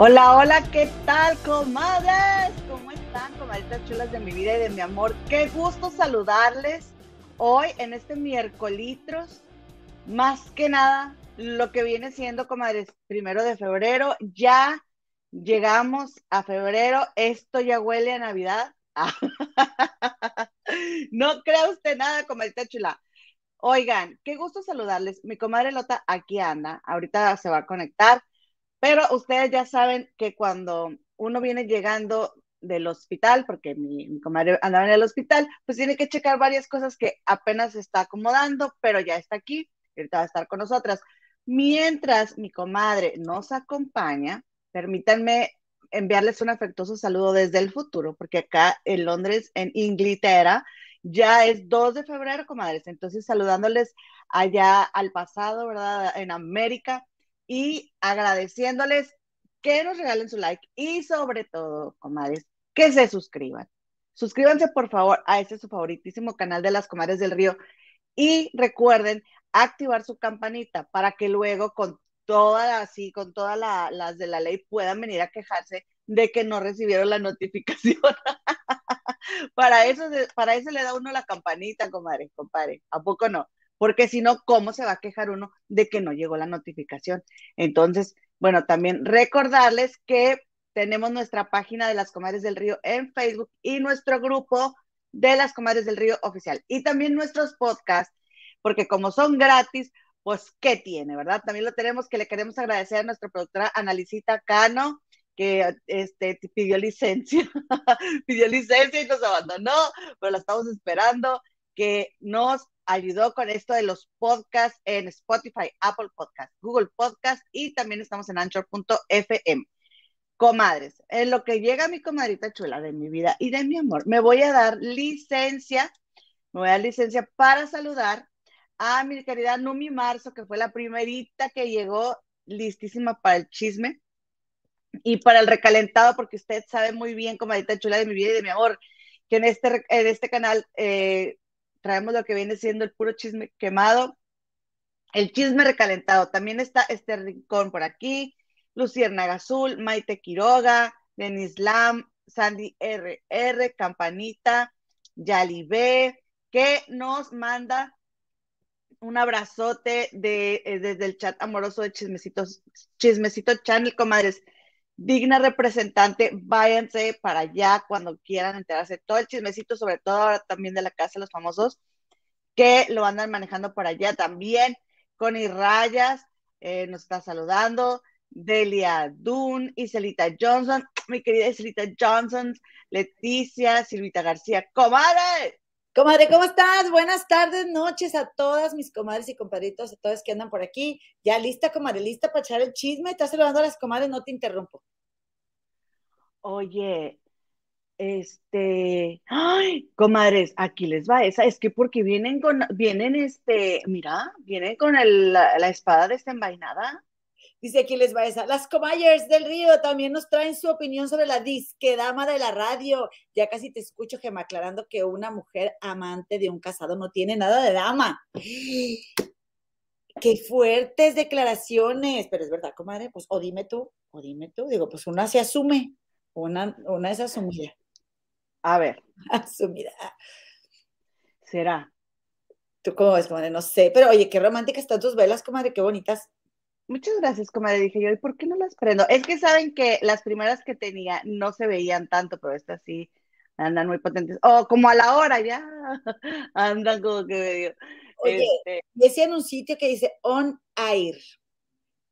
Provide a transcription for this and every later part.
Hola, hola, ¿qué tal, comadres? ¿Cómo están, comadritas chulas de mi vida y de mi amor? Qué gusto saludarles hoy en este miércoles. Más que nada, lo que viene siendo, comadres, primero de febrero, ya llegamos a febrero, esto ya huele a Navidad. no crea usted nada, comadrita chula. Oigan, qué gusto saludarles. Mi comadre Lota aquí anda, ahorita se va a conectar. Pero ustedes ya saben que cuando uno viene llegando del hospital, porque mi, comadre andaba en el hospital, pues tiene que checar varias cosas que apenas se está acomodando, pero ya está aquí, ahorita va a estar con nosotras. Mientras mi comadre nos acompaña, permítanme enviarles un afectuoso saludo desde el futuro, porque acá en Londres, en Inglaterra, ya es 2 de febrero, comadres. Entonces, saludándoles allá al pasado, ¿verdad? En América, y agradeciéndoles que nos regalen su like y sobre todo, comadres, que se suscriban. Suscríbanse por favor a este su favoritísimo canal de las comadres del río y recuerden activar su campanita para que luego con todas así, con todas las de la ley puedan venir a quejarse de que no recibieron la notificación. para eso, para eso le da uno la campanita, comadre, compadre. ¿A poco no? Porque si no, ¿cómo se va a quejar uno de que no llegó la notificación? Entonces, bueno, también recordarles que tenemos nuestra página de las Comadres del Río en Facebook y nuestro grupo de las Comadres del Río oficial. Y también nuestros podcasts, porque como son gratis, pues, ¿qué tiene, verdad? También lo tenemos que le queremos agradecer a nuestra productora Analicita Cano, que este, pidió licencia, pidió licencia y nos abandonó, pero la estamos esperando, que nos ayudó con esto de los podcasts en Spotify, Apple Podcast, Google Podcast y también estamos en anchor.fm. Comadres, en lo que llega mi comadrita chula de mi vida y de mi amor, me voy a dar licencia, me voy a dar licencia para saludar a mi querida Numi Marzo, que fue la primerita que llegó listísima para el chisme y para el recalentado, porque usted sabe muy bien, comadrita chula de mi vida y de mi amor, que en este, en este canal eh, traemos lo que viene siendo el puro chisme quemado, el chisme recalentado. También está este rincón por aquí, Lucierna Azul, Maite Quiroga, Denis Lam, Sandy RR, Campanita, Yalibé, que nos manda un abrazote de, eh, desde el chat amoroso de Chismecito Channel, comadres digna representante, váyanse para allá cuando quieran enterarse todo el chismecito, sobre todo ahora también de la casa de los famosos, que lo andan manejando por allá también. Connie Rayas eh, nos está saludando, Delia Dunn, Iselita Johnson, mi querida Iselita Johnson, Leticia, Silvita García, comadre. Comadre, ¿cómo estás? Buenas tardes, noches a todas mis comadres y compadritos, a todos que andan por aquí. Ya lista, comadre, lista para echar el chisme. Estás saludando a las comadres, no te interrumpo. Oye, este, ay, comadres, aquí les va esa, es que porque vienen con, vienen este, mira, vienen con la, la, espada desenvainada. Dice aquí les va esa. Las Comayers del Río también nos traen su opinión sobre la disquedama de la radio. Ya casi te escucho, Gema, aclarando que una mujer amante de un casado no tiene nada de dama. Qué fuertes declaraciones. Pero es verdad, comadre, pues o dime tú, o dime tú. Digo, pues una se asume, una, una es asumida. A ver. Asumida. ¿Será? ¿Tú cómo ves, comadre? No sé, pero oye, qué románticas están tus velas, comadre, qué bonitas. Muchas gracias, comadre. Dije yo, ¿y por qué no las prendo? Es que saben que las primeras que tenía no se veían tanto, pero estas sí andan muy potentes. O como a la hora ya andan como que medio. Oye, este... decían un sitio que dice On Air.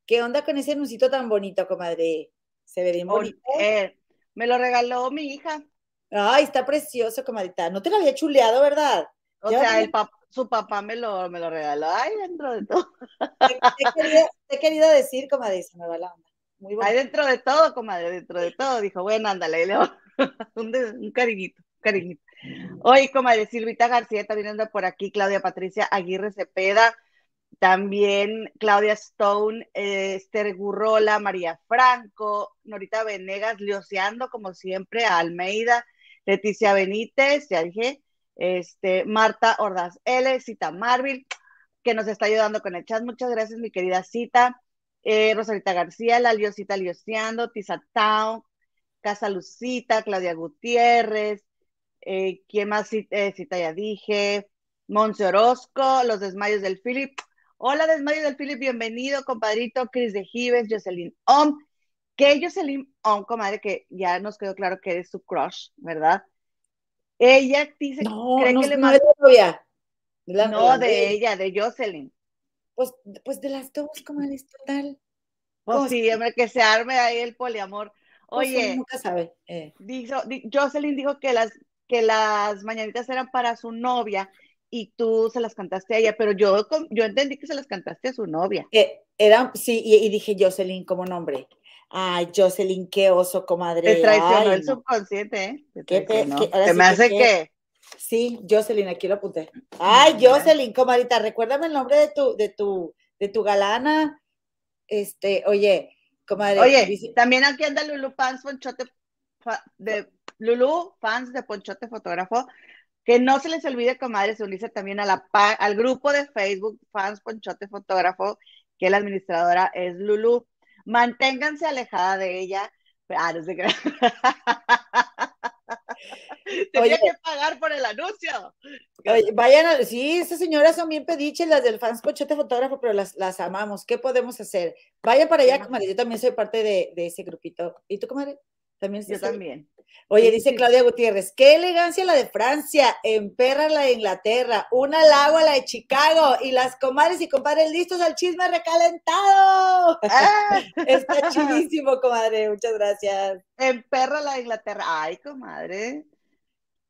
¿Qué onda con ese anuncito tan bonito, comadre? Se ve bien bonito. Me lo regaló mi hija. Ay, está precioso, comadita. No te lo había chuleado, ¿verdad? O sea, el papá su papá me lo, me lo regaló. Ay, dentro de todo. Te, he querido decir, comadre, se me va la onda. Muy bueno. Ay, dentro de todo, comadre, dentro de todo. Dijo, bueno, ándale, le un, un cariñito, un cariñito. Oye, comadre, Silvita García también anda por aquí, Claudia Patricia Aguirre Cepeda, también Claudia Stone, eh, Esther Gurrola, María Franco, Norita Venegas, Lioseando, como siempre, a Almeida, Leticia Benítez, ya dije, este, Marta Ordaz L, Cita Marvin, que nos está ayudando con el chat. Muchas gracias, mi querida Cita. eh, Rosalita García, La Liosita Lioseando, Tizatao, Casa Lucita, Claudia Gutiérrez, eh, ¿quién más eh, cita ya dije? Monse Orozco, Los Desmayos del Philip. Hola, Desmayos del Philip, bienvenido, compadrito, Cris de Gives, Jocelyn Om. Que Jocelyn Om, comadre, que ya nos quedó claro que eres su crush, ¿verdad? Ella dice, No, cree no, que le no de. La- no, la- de ella, de Jocelyn. Pues, pues de las dos, comadre, es total. Pues ¿Cómo sí, hombre, que se arme ahí el poliamor. Pues Oye, nunca sabe. eh. dijo, di- Jocelyn dijo que las, que las mañanitas eran para su novia y tú se las cantaste a ella, pero yo, yo entendí que se las cantaste a su novia. Eh, era, sí, y, y dije Jocelyn como nombre. Ay, Jocelyn, qué oso, comadre. Te traicionó Ay, el subconsciente, ¿eh? Te Qué Se sí me que hace qué- que... Sí, Jocelyn, aquí lo apunté. Ay, Mira. Jocelyn, comadita, recuérdame el nombre de tu, de tu, de tu galana. Este, oye, comadre, Oye, dice- también aquí anda Lulu Fans Ponchote, de Lulu Fans de Ponchote Fotógrafo, que no se les olvide, comadres, unirse también a la, al grupo de Facebook Fans Ponchote Fotógrafo, que la administradora es Lulu. Manténganse alejada de ella. Ah, no sé qué. Tenía que pagar por el anuncio. Oye, vayan a, sí, esas señoras son bien pediches, las del fans Pochote Fotógrafo, pero las, las amamos. ¿Qué podemos hacer? Vayan para allá, comadre. Yo también soy parte de, de ese grupito. ¿Y tú, comadre? También Yo también. Oye, dice. Claudia Gutiérrez, qué elegancia la de Francia, emperra la de Inglaterra, una al agua la de Chicago y las comadres y compadres listos al chisme recalentado. Ah, Está chidísimo, comadre, muchas gracias. en perra la de Inglaterra. Ay, comadre.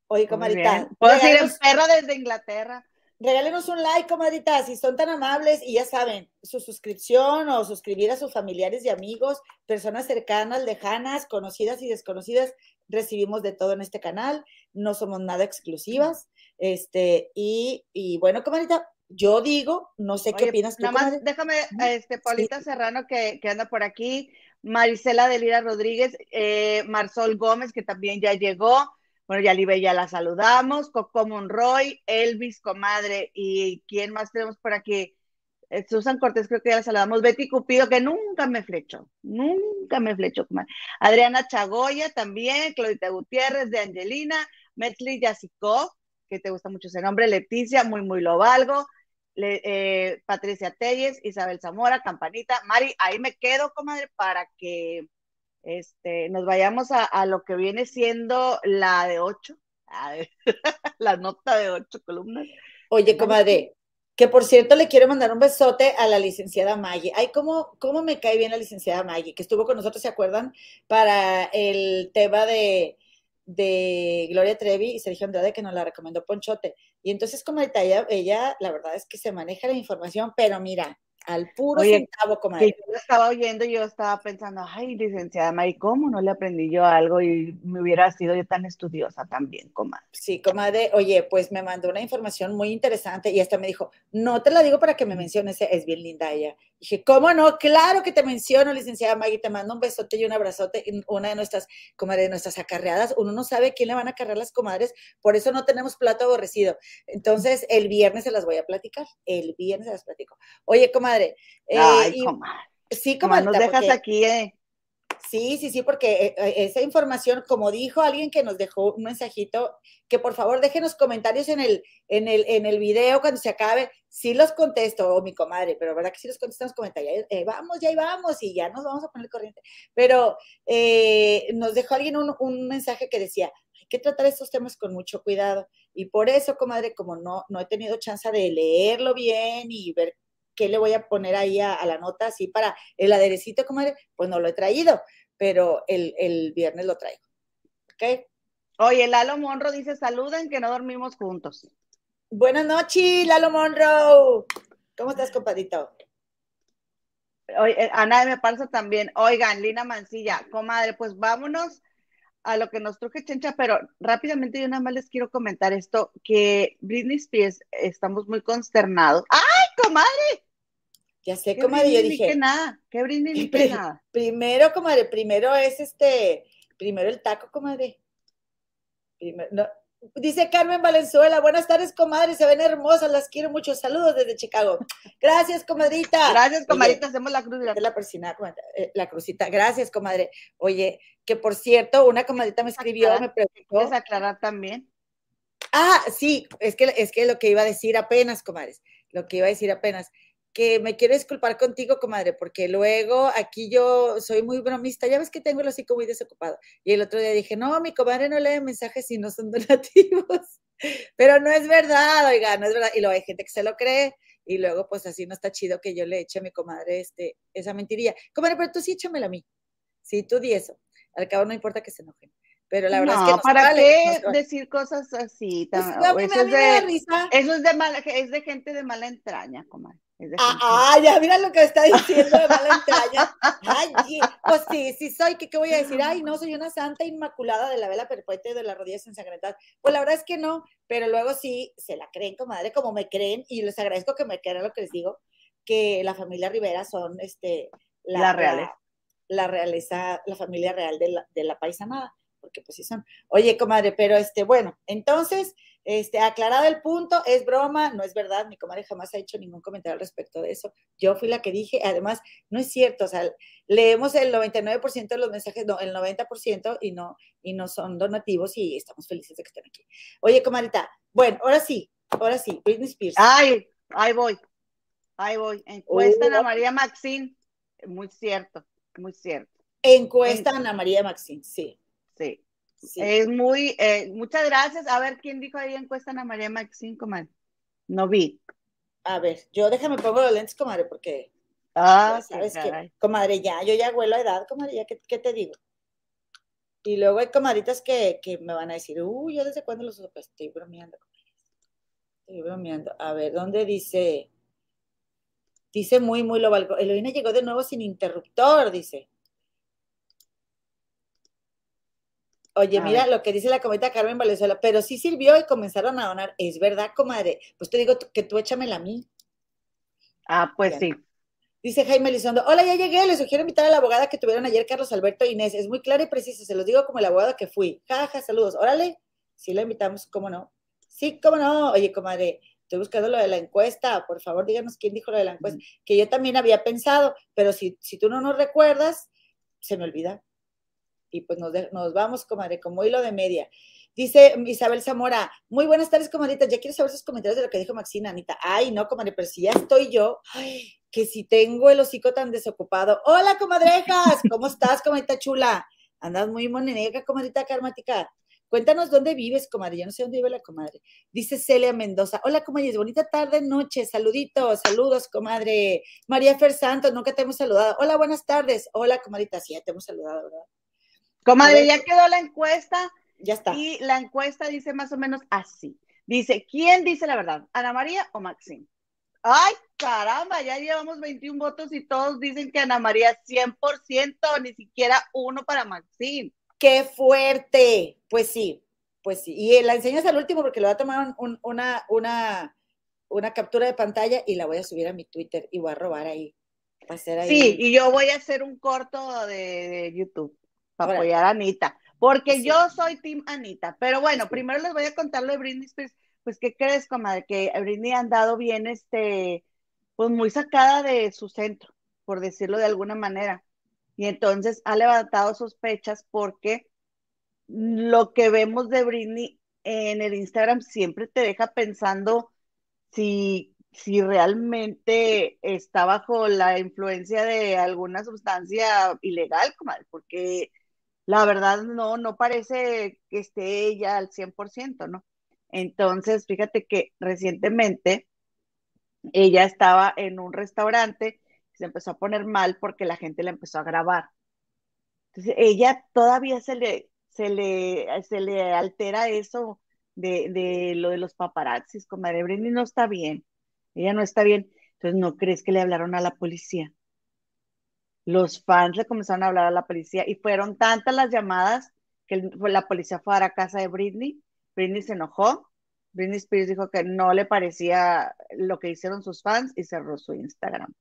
Oye, comadrita. Puedo decir en regálenos, perra desde Inglaterra. regálenos un like, comadrita, si son tan amables y ya saben, su suscripción o suscribir a sus familiares y amigos, personas cercanas, lejanas, conocidas y desconocidas, recibimos de todo en este canal, no somos nada exclusivas, este, y, y bueno, comadrita, yo digo, no sé qué opinas tú, Nada más déjame, este, Paulita Serrano que, que anda por aquí, Marisela Delira Rodríguez, eh, Marsol Gómez, que también ya llegó. Bueno, ya Libe ya la saludamos, Coco Monroy, Elvis, comadre, y quién más tenemos por aquí. Eh, Susan Cortés, creo que ya la saludamos. Betty Cupido, que nunca me flechó, nunca me flechó, comadre. Adriana Chagoya también, Claudita Gutiérrez de Angelina, Metzli Yacicó, que te gusta mucho ese nombre, Leticia, muy, muy lo valgo. Le- eh, Patricia Telles, Isabel Zamora, Campanita, Mari, ahí me quedo, comadre, para que este, nos vayamos a, a lo que viene siendo la de ocho, a ver, la nota de ocho columnas. Oye, comadre, que por cierto le quiero mandar un besote a la licenciada Maggie. Ay, cómo, cómo me cae bien la licenciada Maggie, que estuvo con nosotros, ¿se acuerdan? Para el tema de, de Gloria Trevi y Sergio Andrade, que nos la recomendó Ponchote. Y entonces, comadre, ella, ella, la verdad es que se maneja la información, pero mira, al puro Oye, centavo, Que comadre. yo lo estaba oyendo y yo estaba pensando, ay, licenciada Mari, ¿cómo no le aprendí yo algo y me hubiera sido yo tan estudiosa también, comadre? Sí, comadre, oye, pues me mandó una información muy interesante y hasta me dijo, no te la digo para que me menciones, es bien linda ella. Dije, ¿cómo no? Claro que te menciono, licenciada Maggie, te mando un besote y un abrazote una de nuestras, comadre, de nuestras acarreadas. Uno no sabe quién le van a acarrear las comadres, por eso no tenemos plato aborrecido. Entonces, el viernes se las voy a platicar, el viernes se las platico. Oye, comadre, eh, Ay, y- comadre, sí, comadre, nos dejas aquí, eh. Sí, sí, sí, porque eh, eh, esa información, como dijo alguien que nos dejó un mensajito, que por favor déjenos comentarios en el, en el, en el video cuando se acabe. Sí los contesto, o mi comadre, pero verdad que sí los contestamos comentarios. Eh, vamos, ya ahí vamos, y ya nos vamos a poner corriente. Pero eh, nos dejó alguien un, un mensaje que decía, hay que tratar estos temas con mucho cuidado. Y por eso, comadre, como no, no he tenido chance de leerlo bien y ver qué le voy a poner ahí a, a la nota, así para el aderecito, comadre, pues no lo he traído, pero el, el viernes lo traigo. ¿Ok? Oye, Lalo Monro dice, saluden que no dormimos juntos. Buenas noches, Lalo Monroe. ¿Cómo estás, compadito? Oye, eh, Ana me pasa también. Oigan, Lina Mancilla, comadre, pues vámonos a lo que nos truje Chencha, pero rápidamente yo nada más les quiero comentar esto, que Britney Spears, estamos muy consternados. ¡Ay, comadre! Ya sé, ¿Qué comadre, yo dije, que nada? ¿Qué Britney ni que nada? primero, comadre, primero es este, primero el taco, comadre. Primero, no, Dice Carmen Valenzuela, buenas tardes, comadre, se ven hermosas, las quiero mucho. Saludos desde Chicago. Gracias, comadrita. Gracias, comadrita, hacemos la cruz. La, persina, eh, la crucita. Gracias, comadre. Oye, que por cierto, una comadrita me escribió, me preguntó. ¿Puedes aclarar también? Ah, sí, es que, es que lo que iba a decir apenas, comadres, lo que iba a decir apenas que me quiero disculpar contigo, comadre, porque luego aquí yo soy muy bromista, ya ves que tengo el hocico muy desocupado. Y el otro día dije, no, mi comadre no lee mensajes si no son donativos. Pero no es verdad, oiga, no es verdad. Y luego hay gente que se lo cree y luego pues así no está chido que yo le eche a mi comadre este, esa mentiría. Comadre, pero tú sí échamela a mí. Sí, tú di eso. Al cabo no importa que se enojen. Pero la verdad es que no ¿para qué decir cosas así? Pues, eso, es de, eso es de mala, es de gente de mala entraña, comadre. Ah, ah, ya mira lo que está diciendo de mala entraña. Ay, pues sí, sí soy, ¿qué, ¿qué voy a decir? Ay, no, soy una santa inmaculada de la vela perpetua y de las rodillas ensangrentadas. Pues la verdad es que no, pero luego sí se la creen, comadre, como me creen, y les agradezco que me crean lo que les digo, que la familia Rivera son este la, la La, realeza, la familia real de la, de la paisanada, porque pues sí son. Oye, comadre, pero este, bueno, entonces este, aclarado el punto, es broma, no es verdad, mi comadre jamás ha hecho ningún comentario al respecto de eso. Yo fui la que dije, además, no es cierto, o sea, leemos el 99% de los mensajes, no, el 90% y no, y no son donativos y estamos felices de que estén aquí. Oye, comadrita, bueno, ahora sí, ahora sí, Britney Spears. Ay, ahí voy, ahí voy. Encuesta Ana María Maxine, muy cierto, muy cierto. Encuesta Ana María Maxine, sí. Sí. Es muy, eh, muchas gracias. A ver, ¿quién dijo ahí encuesta a María Maxine, comadre? No vi. A ver, yo déjame pongo los lentes, comadre, porque. Ah, sabes que, comadre, ya, yo ya huelo a edad, comadre, ya, ¿qué, te digo? Y luego hay comadritas que, que, me van a decir, uy, yo desde cuándo los supe, estoy bromeando, Estoy bromeando. A ver, ¿dónde dice? Dice muy, muy lo valgo. Eloína llegó de nuevo sin interruptor, dice. Oye, mira lo que dice la cometa Carmen Valenzuela, pero sí sirvió y comenzaron a donar. Es verdad, comadre. Pues te digo que tú échamela a mí. Ah, pues sí. Dice Jaime Elizondo, hola, ya llegué, les sugiero invitar a la abogada que tuvieron ayer, Carlos Alberto e Inés. Es muy clara y precisa, se los digo como el abogado que fui. Jaja, saludos. Órale, sí la invitamos, ¿cómo no? Sí, ¿cómo no? Oye, comadre, estoy buscando lo de la encuesta, por favor, díganos quién dijo lo de la encuesta, que yo también había pensado, pero si, si tú no nos recuerdas, se me olvida y pues nos, nos vamos, comadre, como hilo de media. Dice Isabel Zamora, muy buenas tardes, comadrita. Ya quiero saber sus comentarios de lo que dijo Maxina, Anita. Ay, no, comadre, pero si ya estoy yo, que si tengo el hocico tan desocupado. Hola, comadrejas, ¿cómo estás, comadrita chula? Andas muy monenega, comadrita karmática. Cuéntanos dónde vives, comadre. Ya no sé dónde vive la comadre. Dice Celia Mendoza. Hola, comadre. Bonita tarde, noche. Saluditos, saludos, comadre. María Fer Santos, nunca te hemos saludado. Hola, buenas tardes. Hola, comadrita. Sí, ya te hemos saludado, ¿verdad? Comadre, ya quedó la encuesta. Ya está. Y la encuesta dice más o menos así. Dice, ¿quién dice la verdad? ¿Ana María o Maxine? Ay, caramba, ya llevamos 21 votos y todos dicen que Ana María 100%, ni siquiera uno para Maxine. ¡Qué fuerte! Pues sí, pues sí. Y la enseñas al último porque le voy a tomar una, una, una captura de pantalla y la voy a subir a mi Twitter y voy a robar ahí. ahí. Sí, y yo voy a hacer un corto de YouTube para apoyar a Anita, porque yo soy Team Anita. Pero bueno, primero les voy a contar lo de Britney Spears. Pues, ¿qué crees, comadre? Que Britney ha andado bien, este, pues muy sacada de su centro, por decirlo de alguna manera. Y entonces ha levantado sospechas porque lo que vemos de Britney en el Instagram siempre te deja pensando si, si realmente está bajo la influencia de alguna sustancia ilegal, comadre, porque la verdad no, no parece que esté ella al 100%, ¿no? Entonces, fíjate que recientemente ella estaba en un restaurante y se empezó a poner mal porque la gente la empezó a grabar. Entonces, ella todavía se le, se le, se le altera eso de, de lo de los paparazzis, comadre Britney no está bien, ella no está bien. Entonces, ¿no crees que le hablaron a la policía? Los fans le comenzaron a hablar a la policía y fueron tantas las llamadas que la policía fue a la casa de Britney. Britney se enojó. Britney Spears dijo que no le parecía lo que hicieron sus fans y cerró su Instagram.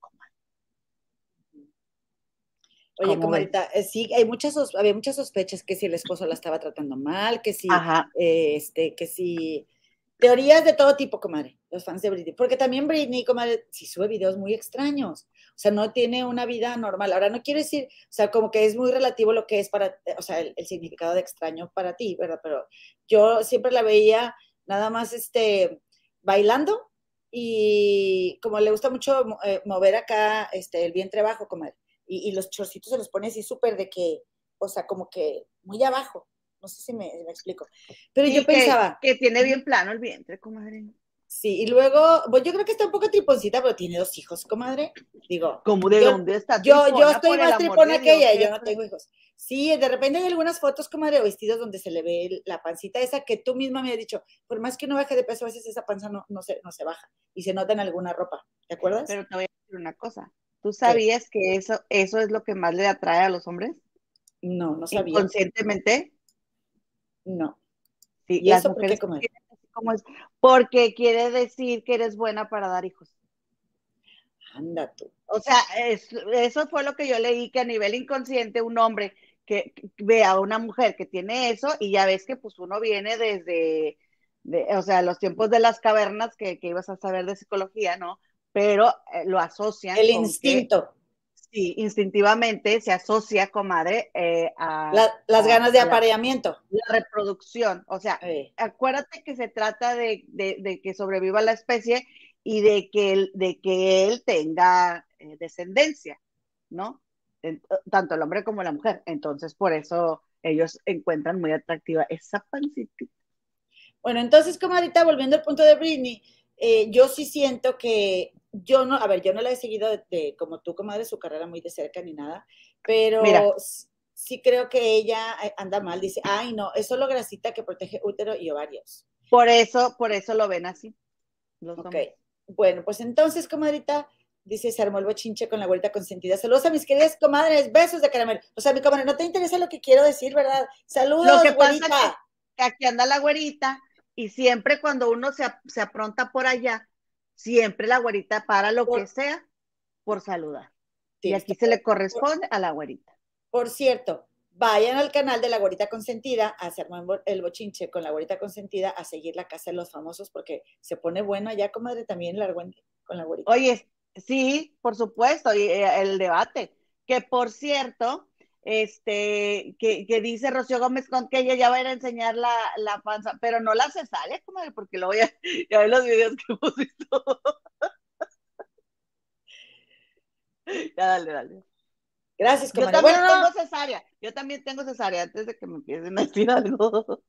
Oye, ¿Cómo como ahorita, eh, sí, hay muchas, había muchas sospechas que si el esposo la estaba tratando mal, que si, eh, este, que si, teorías de todo tipo, comadre, los fans de Britney, porque también Britney, comadre, sí sube videos muy extraños, o sea, no tiene una vida normal. Ahora, no quiero decir, o sea, como que es muy relativo lo que es para, o sea, el, significado de extraño para ti, ¿verdad? Pero yo siempre la veía nada más, este, bailando y como le gusta mucho eh, mover acá, este, el vientre abajo, comadre y, y los chorcitos se los pone así súper de que, o sea, como que muy abajo. No sé si me, me explico. Pero Sí, yo que- pensaba, Que, tiene bien plano el vientre, comadre. sí, y luego, pues yo creo que está un poco triponcita, pero tiene dos hijos, comadre. Digo, ¿Cómo de Yo- dónde está? yo, yo estoy más tripona que ella, yo no tengo hijos. Sí, de repente hay algunas fotos, comadre, o vestidos donde se le ve la pancita esa que tú misma me has dicho, por más que uno baje de peso, a veces esa panza no, no, se, no se baja y se nota en alguna ropa, ¿te acuerdas? Pero te voy a decir una cosa. ¿Tú sabías que eso, eso es lo que más le atrae a los hombres? no, no sabía. Inconscientemente. No. Sí, ¿Y las eso mujeres quieren así como es, porque quiere decir que eres buena para dar hijos. Anda tú. O sea, es- eso fue lo que yo leí, que a nivel inconsciente un hombre que, que ve a una mujer que tiene eso y ya ves que pues uno viene desde, de- o sea, los tiempos de las cavernas que, que ibas a saber de psicología, ¿no? Pero eh, lo asocian. El que- instinto. Sí, instintivamente se asocia, comadre, eh, a La- las a- ganas de la- apareamiento. la reproducción. O sea, acuérdate que se trata de, de- de que sobreviva la especie y de que él, de que él tenga eh, descendencia, ¿no? En- tanto el hombre como la mujer. Entonces, por eso ellos encuentran muy atractiva esa pancita. Bueno, entonces, como ahorita volviendo al punto de Britney, eh, yo sí siento que yo no, a ver, yo no la he seguido de, de- como tú, comadre, su carrera muy de cerca ni nada, pero Mira. sí creo que ella eh, anda mal. Dice, ay, no, es solo grasita que protege útero y ovarios. Por eso, por eso lo ven así. Los Ok. hombres. Bueno, pues entonces, comadrita, dice, se armó el bochinche con la güerita consentida. Saludos a mis queridas comadres, besos de caramelo. O sea, mi comadre, no te interesa lo que quiero decir, ¿verdad? Saludos, Lo que pasa güerita. que aquí anda la güerita y siempre cuando uno se, se apronta por allá, siempre la güerita para lo Por- que sea por saludar. Sí, y aquí se le corresponde a la güerita. Por cierto, vayan al canal de la Gorita Consentida a hacer el bochinche con la Gorita Consentida a seguir la casa de los famosos porque se pone bueno allá, comadre, también la con la Gorita. Oye, sí, por supuesto, y eh, el debate, que por cierto, este, que, que dice Rocío Gómez con que ella ya va a ir a enseñar la, la panza, pero no la cesárea, comadre, porque luego ya, ya ve los videos que hemos visto. ya, dale, dale. Gracias, Yo comadre. también Bueno, no, tengo cesárea, yo también tengo cesárea antes de que me empiecen a decir algo.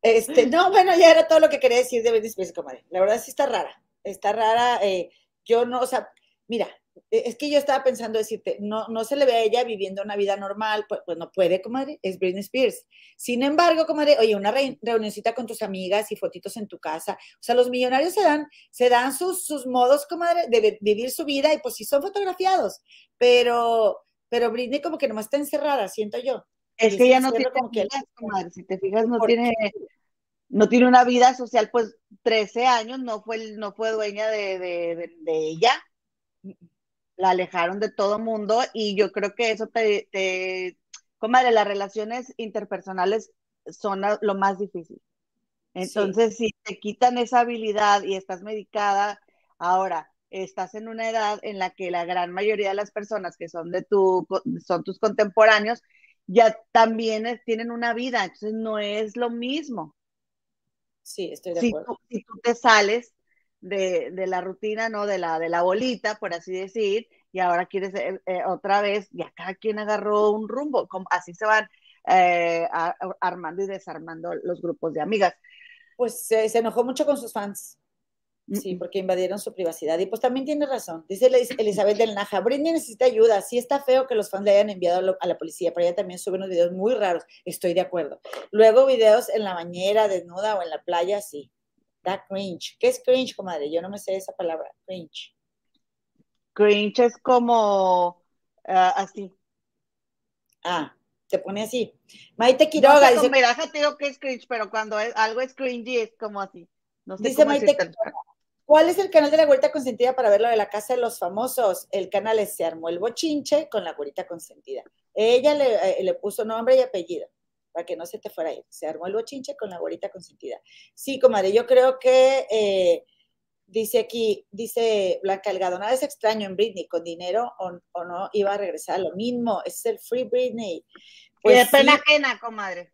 este, no, bueno, ya era todo lo que quería decir de Britney Spears, comadre. La verdad sí está rara, está rara. eh, yo no, o sea, mira, es que yo estaba pensando decirte, no, no se le ve a ella viviendo una vida normal, pues, pues no puede, comadre, es Britney Spears. Sin embargo, comadre, oye, una re- reunioncita con tus amigas y fotitos en tu casa, o sea, los millonarios se dan, se dan sus, sus modos, comadre, de vi- vivir su vida y pues sí son fotografiados, pero, pero Britney como que nomás está encerrada, siento yo. Es Y que ella no tiene como que- amigas, comadre, si te fijas, no ¿Por tiene, no tiene una vida social, pues 13 años, no fue, no fue dueña de, de, de- de ella, la alejaron de todo mundo y yo creo que eso te, te comadre, las relaciones interpersonales son lo más difícil. Entonces, si te quitan esa habilidad y estás medicada, ahora estás en una edad en la que la gran mayoría de las personas que son de tu, son tus contemporáneos, ya también es- tienen una vida, entonces no es lo mismo. Sí, estoy de Si acuerdo. tú, si tú te sales de, de la rutina, ¿no? De la, de la bolita, por así decir, y ahora quieres eh, eh, otra vez, ya cada quien agarró un rumbo, como, así se van eh, a- a- armando y desarmando los grupos de amigas. Pues se, enojó mucho con sus fans. Sí, porque invadieron su privacidad. Y pues también tiene razón. Dice Elizabeth del Naja, Britney necesita ayuda. Sí está feo que los fans le hayan enviado a la policía, pero ella también sube unos videos muy raros. Estoy de acuerdo. Luego videos en la bañera, desnuda o en la playa, sí. Da cringe. ¿Qué es cringe, comadre? Yo no me sé esa palabra. Cringe. Cringe es como ah, así. Ah, te pone así. Maite No Quiroga sé, dice, mira, te digo que es cringe, pero cuando es, algo es cringy es como así. No sé Dice Maite decirte. ¿Cuál es el canal de la güerita consentida para ver lo de la casa de los famosos? El canal es Se armó el bochinche con la güerita consentida. Ella le, eh, le puso nombre y apellido para que no se te fuera a ir. Se armó el bochinche con la güerita consentida. Sí, comadre, yo creo que eh, dice aquí, dice Blanca Delgado, nada es extraño en Britney, con dinero o, o no iba a regresar a lo mismo, es el Free Britney. Pues pena ajena, comadre.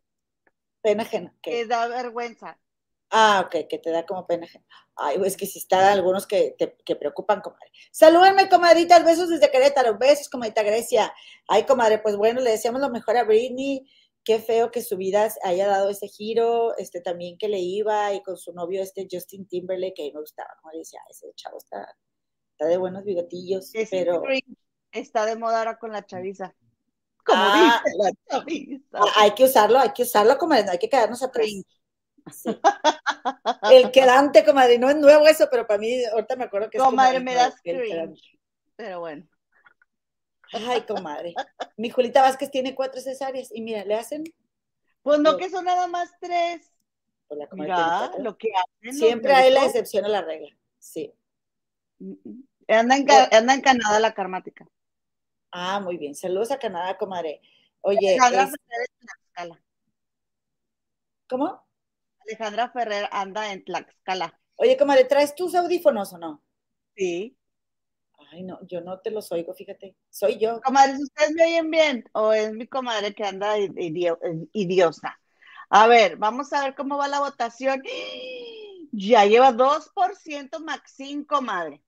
Pena ajena. Que da vergüenza. Ah, ok, que te da como pena. Ay, es que si están algunos que te que preocupan, comadre. Salúdenme, comadritas, besos desde Querétaro, besos, comadita Grecia. Ay, comadre, pues bueno, le deseamos lo mejor a Britney. Qué feo que su vida haya dado ese giro, este también que le iba y con su novio, este Justin Timberlake, que a mí me gustaba, como le decía, ese chavo está, está de buenos bigotillos, pero... Está de moda ahora con la chaviza. Como ah, dice la chaviza. Hay que usarlo, hay que usarlo, comadre, no hay que quedarnos atrás. El quedante, comadre, no es nuevo eso, pero para mí, ahorita me acuerdo que es Comadre, me das cringe, pero bueno. Ay, comadre. Mi Julita Vázquez tiene cuatro cesáreas y mira, le hacen. Pues no, que son nada más tres. Pues la mira, lo que hacen. Siempre hay la excepción a la regla. Sí. Anda en, anda en Canadá la karmática. Ah, muy bien. Saludos a Canadá, comadre. Oye. Alejandra es... Ferrer en Tlaxcala. ¿Cómo? Alejandra Ferrer anda en Tlaxcala. Oye, comadre, ¿traes tus audífonos o no? Sí. Ay, no, yo no te los oigo, fíjate. Soy yo. Comadres, ¿ustedes me oyen bien? ¿O es mi comadre que anda idiosa? A ver, vamos a ver cómo va la votación. Ya lleva 2% Maxine, comadre.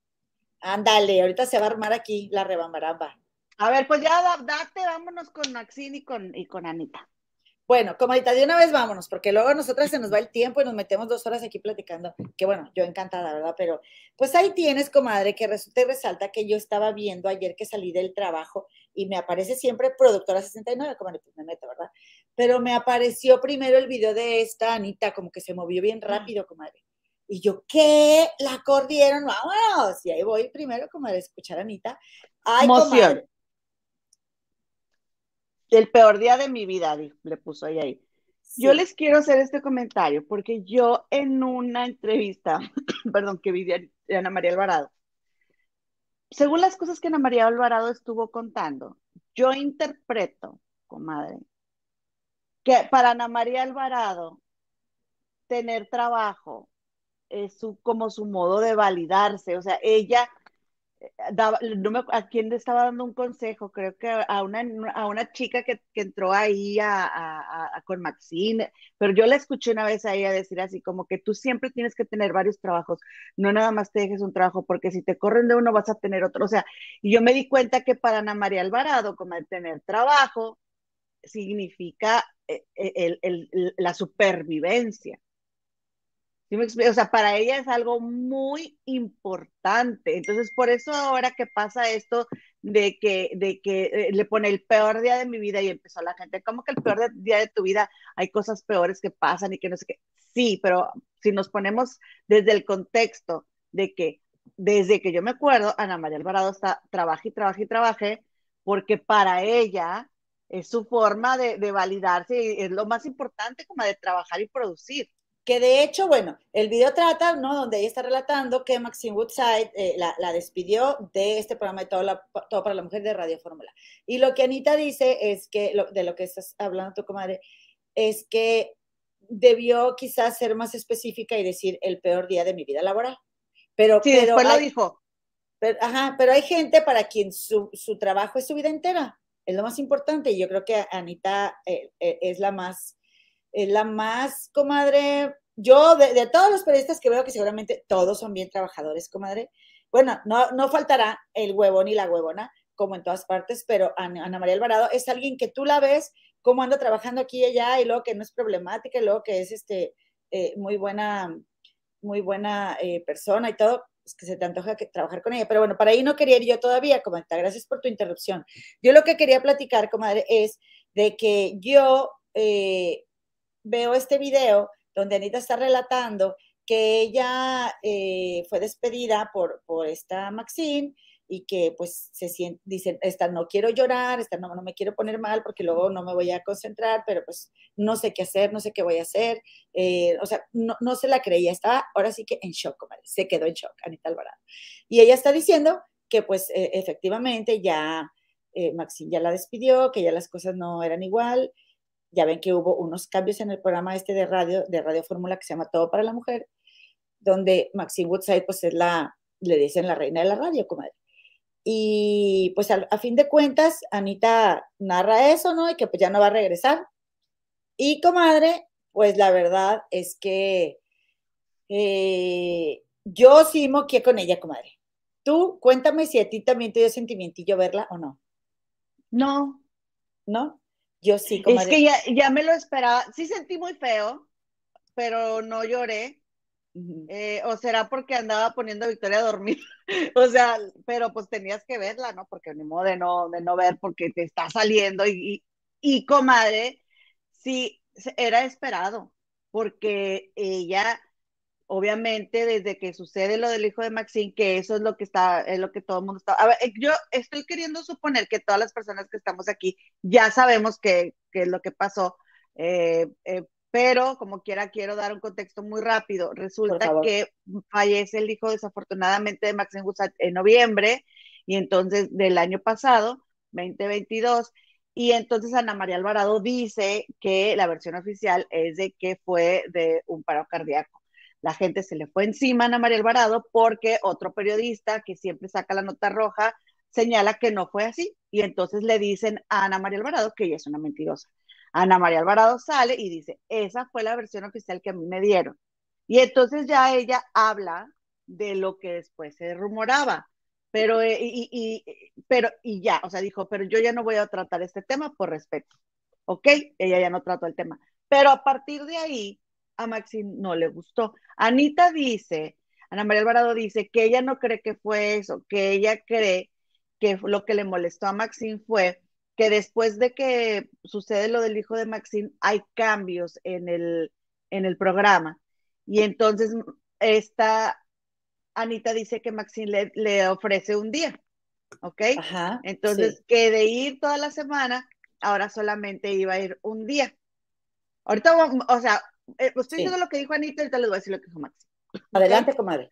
Ándale, ahorita se va a armar aquí la rebambaramba. A ver, pues ya date, vámonos con Maxine y con, y con Anita. Bueno, comadita, de una vez vámonos, porque luego a nosotras se nos va el tiempo y nos metemos dos horas aquí platicando, que bueno, yo encantada, ¿verdad? Pero pues ahí tienes, comadre, que resulta y resalta que yo estaba viendo ayer que salí del trabajo y me aparece siempre productora 69, comadre, pues me meto, ¿verdad? Pero me apareció primero el video de esta Anita, como que se movió bien rápido, comadre. Y yo, ¿qué? La cordieron, vámonos. Y ahí voy primero, comadre, a escuchar a Anita. Ay, comadre el peor día de mi vida, le puso ahí ahí. Yo les quiero hacer este comentario porque yo en una entrevista, perdón, que vi de Ana María Alvarado, según las cosas que Ana María Alvarado estuvo contando, yo interpreto, comadre, que para Ana María Alvarado tener trabajo es su, como su modo de validarse, o sea, ella no me, a quién le estaba dando un consejo, creo que a una, a una chica que, que entró ahí a, a, con Maxine, pero yo la escuché una vez a ella decir así como que tú siempre tienes que tener varios trabajos, no nada más te dejes un trabajo, porque si te corren de uno vas a tener otro, o sea, y yo me di cuenta que para Ana María Alvarado, como el tener trabajo, significa eh, eh, el, el, la supervivencia. O sea, para ella es algo muy importante. Entonces, por eso ahora que pasa esto de que, de que eh, le pone el peor día de mi vida y empezó la gente, como que el peor día de tu vida hay cosas peores que pasan y que no sé qué. Sí, pero si nos ponemos desde el contexto de que desde que yo me acuerdo, Ana María Alvarado está, trabaja y trabaja y trabaje, porque para ella es su forma de, de validarse y es lo más importante como de trabajar y producir que de hecho, bueno, el video trata, ¿no? Donde ella está relatando que Maxine Woodside eh, la, despidió de este programa de todo, todo, para la Mujer de Radio Fórmula. Y lo que Anita dice es que, de lo que estás hablando tu comadre, es que debió quizás ser más específica y decir el peor día de mi vida laboral. Pero, sí, pero después lo dijo. Pero, ajá, pero hay gente para quien su, su, trabajo es su vida entera. Es lo más importante. Y yo creo que Anita eh, eh, es la más es la más, comadre, yo de, todos los periodistas que veo que seguramente todos son bien trabajadores, comadre, bueno, no, no faltará el huevón y la huevona, como en todas partes, pero Ana, María Alvarado es alguien que tú la ves cómo anda trabajando aquí y allá y luego que no es problemática y luego que es este, eh, muy buena, muy buena eh, persona y todo, es que se te antoja que, trabajar con ella. Pero bueno, para ahí no quería ir yo todavía, comadre, gracias por tu interrupción. Yo lo que quería platicar, comadre, es de que yo eh, veo este video donde Anita está relatando que ella eh, fue despedida por, por esta Maxine y que pues se siente, dicen, esta no quiero llorar, esta no, no me quiero poner mal porque luego no me voy a concentrar, pero pues no sé qué hacer, no sé qué voy a hacer, eh, o sea, no, no, se la creía, estaba ahora sí que en shock, se quedó en shock, Anita Alvarado. Y ella está diciendo que pues e, efectivamente ya eh, Maxine ya la despidió, que ya las cosas no eran igual, ya ven que hubo unos cambios en el programa este de radio, de Radio Fórmula que se llama Todo para la Mujer, donde Maxine Woodside pues es la, le dicen la reina de la radio, comadre. Y pues a, fin de cuentas, Anita narra eso, ¿no? Y que pues ya no va a regresar. Y comadre, pues la verdad es que eh, yo sí moqué con ella, comadre. Tú cuéntame si a ti también te dio sentimientillo verla o no. No. ¿No? Yo sí, comadre. Es que ya, ya me lo esperaba. Sí sentí muy feo, pero no lloré. Eh, o será porque andaba poniendo a Victoria a dormir, o sea, pero pues tenías que verla, ¿no? Porque ni modo de no, de no ver porque te está saliendo y, y, comadre, sí, era esperado, porque ella, obviamente, desde que sucede lo del hijo de Maxine, que eso es lo que está, es lo que todo el mundo está. A ver, eh, yo estoy queriendo suponer que todas las personas que estamos aquí ya sabemos qué, es lo que pasó, eh, pero como quiera quiero dar un contexto muy rápido. Resulta que fallece el hijo desafortunadamente de Maxine Gusat en noviembre y entonces del año pasado, 2022, y entonces Ana María Alvarado dice que la versión oficial es de que fue de un paro cardíaco. La gente se le fue encima a Ana María Alvarado porque otro periodista que siempre saca la nota roja señala que no fue así y entonces le dicen a Ana María Alvarado que ella es una mentirosa. Ana María Alvarado sale y dice, esa fue la versión oficial que a mí me dieron. Y entonces ya ella habla de lo que después se rumoraba, pero eh, y, pero y ya, o sea, dijo, pero yo ya no voy a tratar este tema por respeto. ¿Ok? Ella ya no trató el tema. Pero a partir de ahí, a Maxine no le gustó. Anita dice, Ana María Alvarado dice que ella no cree que fue eso, que ella cree que lo que le molestó a Maxine fue que después de que sucede lo del hijo de Maxine, hay cambios en el, en el programa. Y entonces esta Anita dice que Maxine le, ofrece un día, ¿ok? entonces, que de ir toda la semana, ahora solamente iba a ir un día. Ahorita, o sea, eh, estoy diciendo lo que dijo Anita, ahorita les voy a decir lo que dijo Maxine. Adelante, comadre.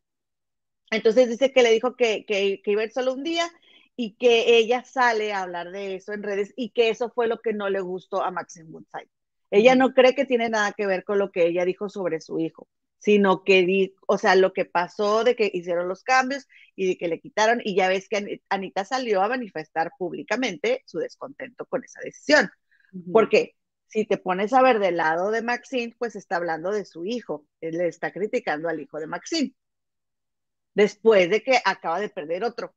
Entonces dice que le dijo que, que, que iba a ir solo un día y que ella sale a hablar de eso en redes y que eso fue lo que no le gustó a Maxine Woodside. Ella no cree que tiene nada que ver con lo que ella dijo sobre su hijo, sino que, di, o sea, lo que pasó de que hicieron los cambios y de que le quitaron, y ya ves que Anita salió a manifestar públicamente su descontento con esa decisión. Porque si te pones a ver del lado de Maxine, pues está hablando de su hijo, él le está criticando al hijo de Maxine, después de que acaba de perder otro.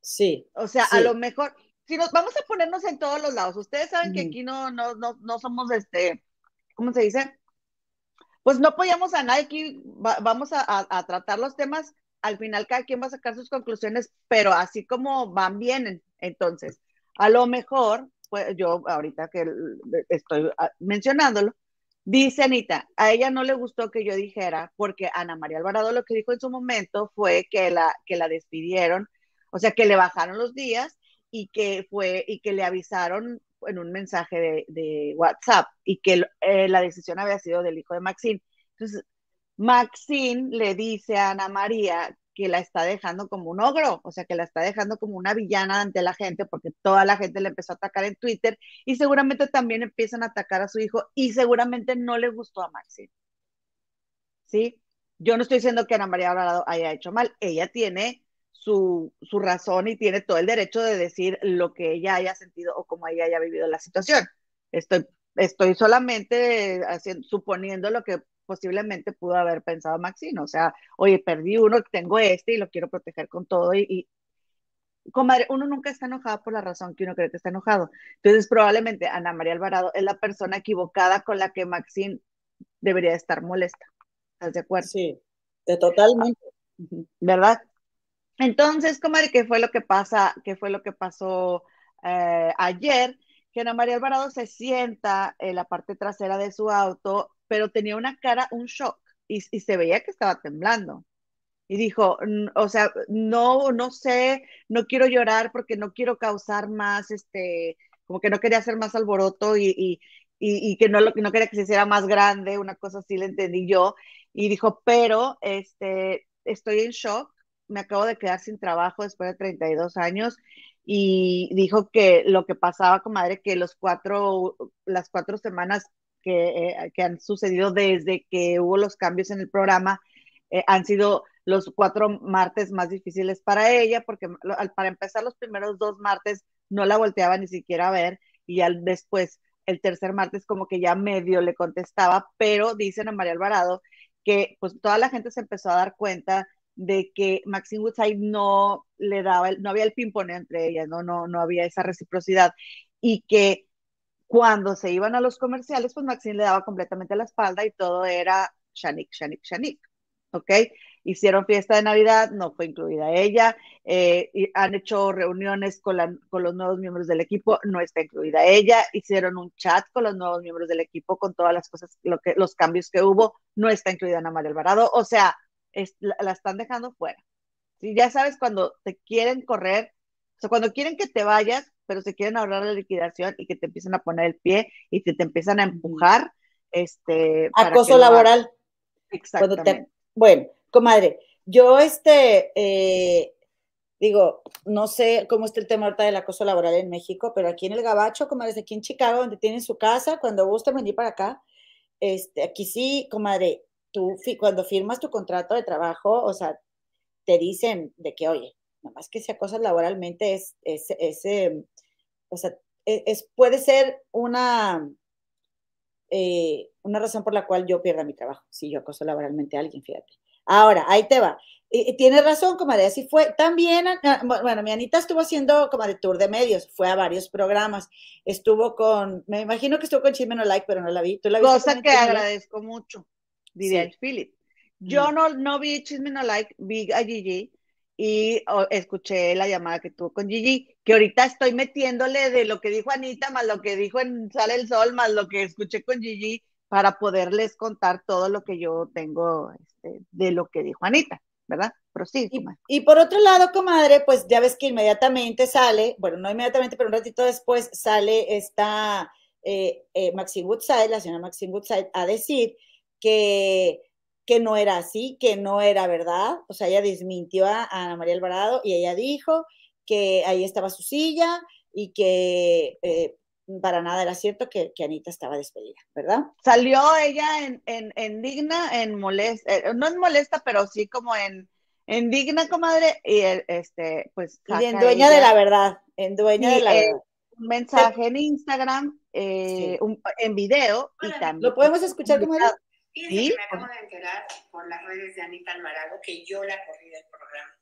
Sí. O sea, a lo mejor, si nos vamos a ponernos en todos los lados, ustedes saben que aquí no, no, no, no somos este, ¿cómo se dice? Pues no apoyamos a nadie, aquí vamos a, tratar los temas, al final cada quien va a sacar sus conclusiones, pero así como van bien, entonces, a lo mejor, pues yo ahorita que estoy ah, mencionándolo, dice Anita, a ella no le gustó que yo dijera, porque Ana María Alvarado lo que dijo en su momento fue que la, que la despidieron o sea, que le bajaron los días y que fue y que le avisaron en un mensaje de, WhatsApp y que eh, la decisión había sido del hijo de Maxine. Entonces, Maxine le dice a Ana María que la está dejando como un ogro, o sea, que la está dejando como una villana ante la gente, porque toda la gente le empezó a atacar en Twitter y seguramente también empiezan a atacar a su hijo y seguramente no le gustó a Maxine. ¿Sí? Yo no estoy diciendo que Ana María Alvarado haya hecho mal, ella tiene su, razón y tiene todo el derecho de decir lo que ella haya sentido o cómo ella haya vivido la situación. Estoy, estoy solamente haciendo, suponiendo lo que posiblemente pudo haber pensado Maxine, o sea, oye, perdí uno, tengo este y lo quiero proteger con todo y, y comadre, uno nunca está enojado por la razón que uno cree que está enojado. Entonces, probablemente Ana María Alvarado es la persona equivocada con la que Maxine debería estar molesta. ¿Estás de acuerdo? Sí, de totalmente. ¿Verdad? Entonces, comadre, ¿qué fue lo que pasa? ¿Qué fue lo que pasó eh, ayer? Que Ana María Alvarado se sienta en la parte trasera de su auto, pero tenía una cara, un shock, y, se veía que estaba temblando. y dijo, o sea, no, no sé, no quiero llorar porque no quiero causar más, este, como que no quería hacer más alboroto y, y, y, que no, no quería que se hiciera más grande, una cosa así le entendí yo, y dijo, pero, este, estoy en shock, me acabo de quedar sin trabajo después de 32 años y dijo que lo que pasaba, comadre, que los cuatro, las cuatro semanas que, eh, que han sucedido desde que hubo los cambios en el programa eh, han sido los cuatro martes más difíciles para ella, porque para empezar los primeros dos martes no la volteaba ni siquiera a ver y al después el tercer martes como que ya medio le contestaba, pero dicen a María Alvarado que pues toda la gente se empezó a dar cuenta de que Maxine Woodside no le daba, no había el ping-pong entre ellas, ¿no? No, no había esa reciprocidad y que cuando se iban a los comerciales, pues Maxine le daba completamente la espalda y todo era Shanik, Shanik, Shanik, ¿ok? hicieron fiesta de Navidad, no fue incluida ella, eh, y han hecho reuniones con, con, los nuevos miembros del equipo, no está incluida ella, hicieron un chat con los nuevos miembros del equipo con todas las cosas, lo que, los cambios que hubo, no está incluida Ana María Alvarado, o sea, la, están dejando fuera. ¿sí? Ya sabes, cuando te quieren correr, o sea, cuando quieren que te vayas, pero se quieren ahorrar la liquidación y que te empiezan a poner el pie y te, te empiezan a empujar. Este, Acoso laboral. Exactamente. bueno, comadre, yo este, eh, digo, no sé cómo está el tema ahorita del acoso laboral en México, pero aquí en el Gabacho, comadre, aquí en Chicago, donde tienen su casa, cuando gusten venir para acá, este, aquí sí, comadre, tú cuando firmas tu contrato de trabajo, o sea, te dicen de que, oye, nada más que si acosas laboralmente es, es, es em, o sea, e, es, puede ser una, eh, una razón por la cual yo pierda mi trabajo, si yo acoso laboralmente a alguien, fíjate. Ahora, ahí te va. Y, tienes razón, comadre, así fue. También, ah, ah, bueno, mi Anita estuvo haciendo como de tour de medios, fue a varios programas. Estuvo con, me imagino que estuvo con Chisme No Like, pero no la vi. ¿Tú la Cosa que agradezco mucho, diría Philip. Yo no, no vi Chisme No Like, vi a Gigi y escuché la llamada que tuvo con Gigi, que ahorita estoy metiéndole de lo que dijo Anita, más lo que dijo en Sale el Sol, más lo que escuché con Gigi, para poderles contar todo lo que yo tengo este, de lo que dijo Anita, ¿verdad? sí, y, y, por otro lado, comadre, pues ya ves que inmediatamente sale, bueno, no inmediatamente, pero un ratito después sale esta eh, eh, Maxine Woodside, la señora Maxine Woodside, a decir que, que no era así, que no era verdad. O sea, ella desmintió a Ana María Alvarado y ella dijo que ahí estaba su silla y que eh, para nada era cierto que, Anita estaba despedida, ¿verdad? Salió ella en, en, digna, en molesta, eh, no en molesta, pero sí como en, en digna, comadre, y este, pues. Y en dueña de la verdad, en dueña de la eh, verdad. Un mensaje en Instagram, en video, y también. ¿Lo podemos escuchar, comadre? Fíjense que me acabo de enterar por las redes de Anita Alvarado que yo la corrí del programa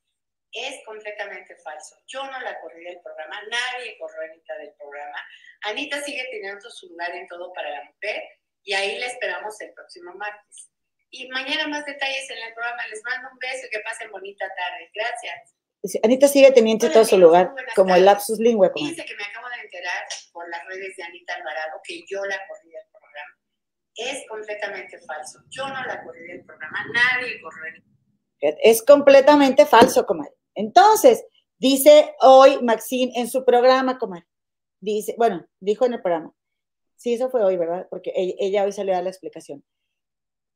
es completamente falso. Yo no la corrí del programa, nadie corrió a Anita del programa. Anita sigue teniendo su lugar en todo para la mujer y ahí la esperamos el próximo martes. Y mañana más detalles en el programa. Les mando un beso y que pasen bonita tarde. Gracias. Anita sigue teniendo todo su lugar, como el lapsus lingüe. Fíjense que me acabo de enterar por las redes de Anita Alvarado que yo la corrí del programa. Es completamente falso. Yo no la corrí del programa, nadie corrió. Es completamente falso, comadre. Entonces, dice hoy Maxine en su programa, comadre, dice, bueno, dijo en el programa, sí, eso fue hoy, ¿verdad? Porque ella, hoy salió a la explicación.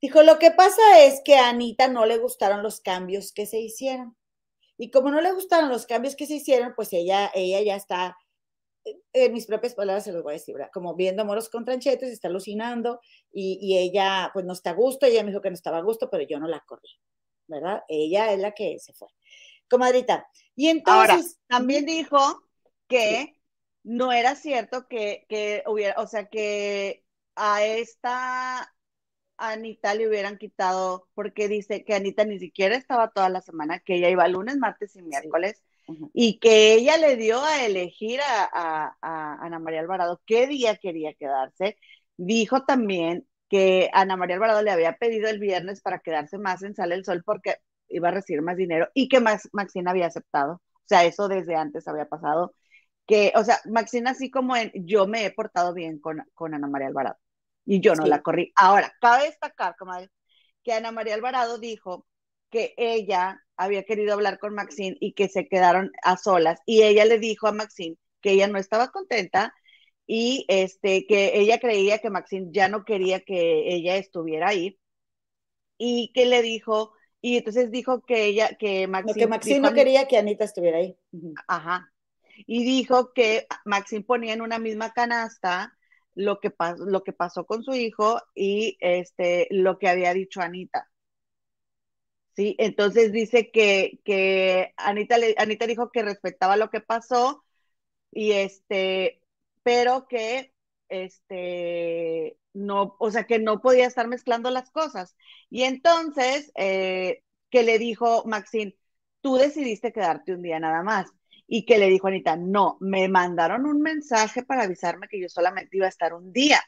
Dijo, lo que pasa es que a Anita no le gustaron los cambios que se hicieron. Y como no le gustaron los cambios que se hicieron, pues ella, ella ya está, en mis propias palabras se los voy a decir, ¿verdad? Como viendo moros con tranchetes, está alucinando y, y, ella pues no está a gusto, ella me dijo que no estaba a gusto, pero yo no la corrí, ¿verdad? Ella es la que se fue comadrita. Y entonces. Ahora, también dijo que no era cierto que, que, hubiera, o sea, que a esta Anita le hubieran quitado, porque dice que Anita ni siquiera estaba toda la semana, que ella iba lunes, martes y miércoles, y que ella le dio a elegir a, a, Ana María Alvarado qué día quería quedarse. Dijo también que Ana María Alvarado le había pedido el viernes para quedarse más en Sale el Sol porque iba a recibir más dinero y que Max, Maxine había aceptado. O sea, eso desde antes había pasado. Que, o sea, Maxine así como en, yo me he portado bien con, con Ana María Alvarado y yo no la corrí. Ahora, cabe destacar, comadre, que Ana María Alvarado dijo que ella había querido hablar con Maxine y que se quedaron a solas y ella le dijo a Maxine que ella no estaba contenta y este que ella creía que Maxine ya no quería que ella estuviera ahí y que le dijo y entonces dijo que ella que Maxine, que Maxine no quería que Anita estuviera ahí. Ajá. Y dijo que Maxine ponía en una misma canasta lo que, lo que pasó con su hijo y este, lo que había dicho Anita. ¿Sí? Entonces dice que, que Anita, Anita dijo que respetaba lo que pasó y este, pero que este, no, o sea, que no podía estar mezclando las cosas. Y entonces, eh, que le dijo Maxine, tú decidiste quedarte un día nada más y que le dijo Anita, no, me mandaron un mensaje para avisarme que yo solamente iba a estar un día.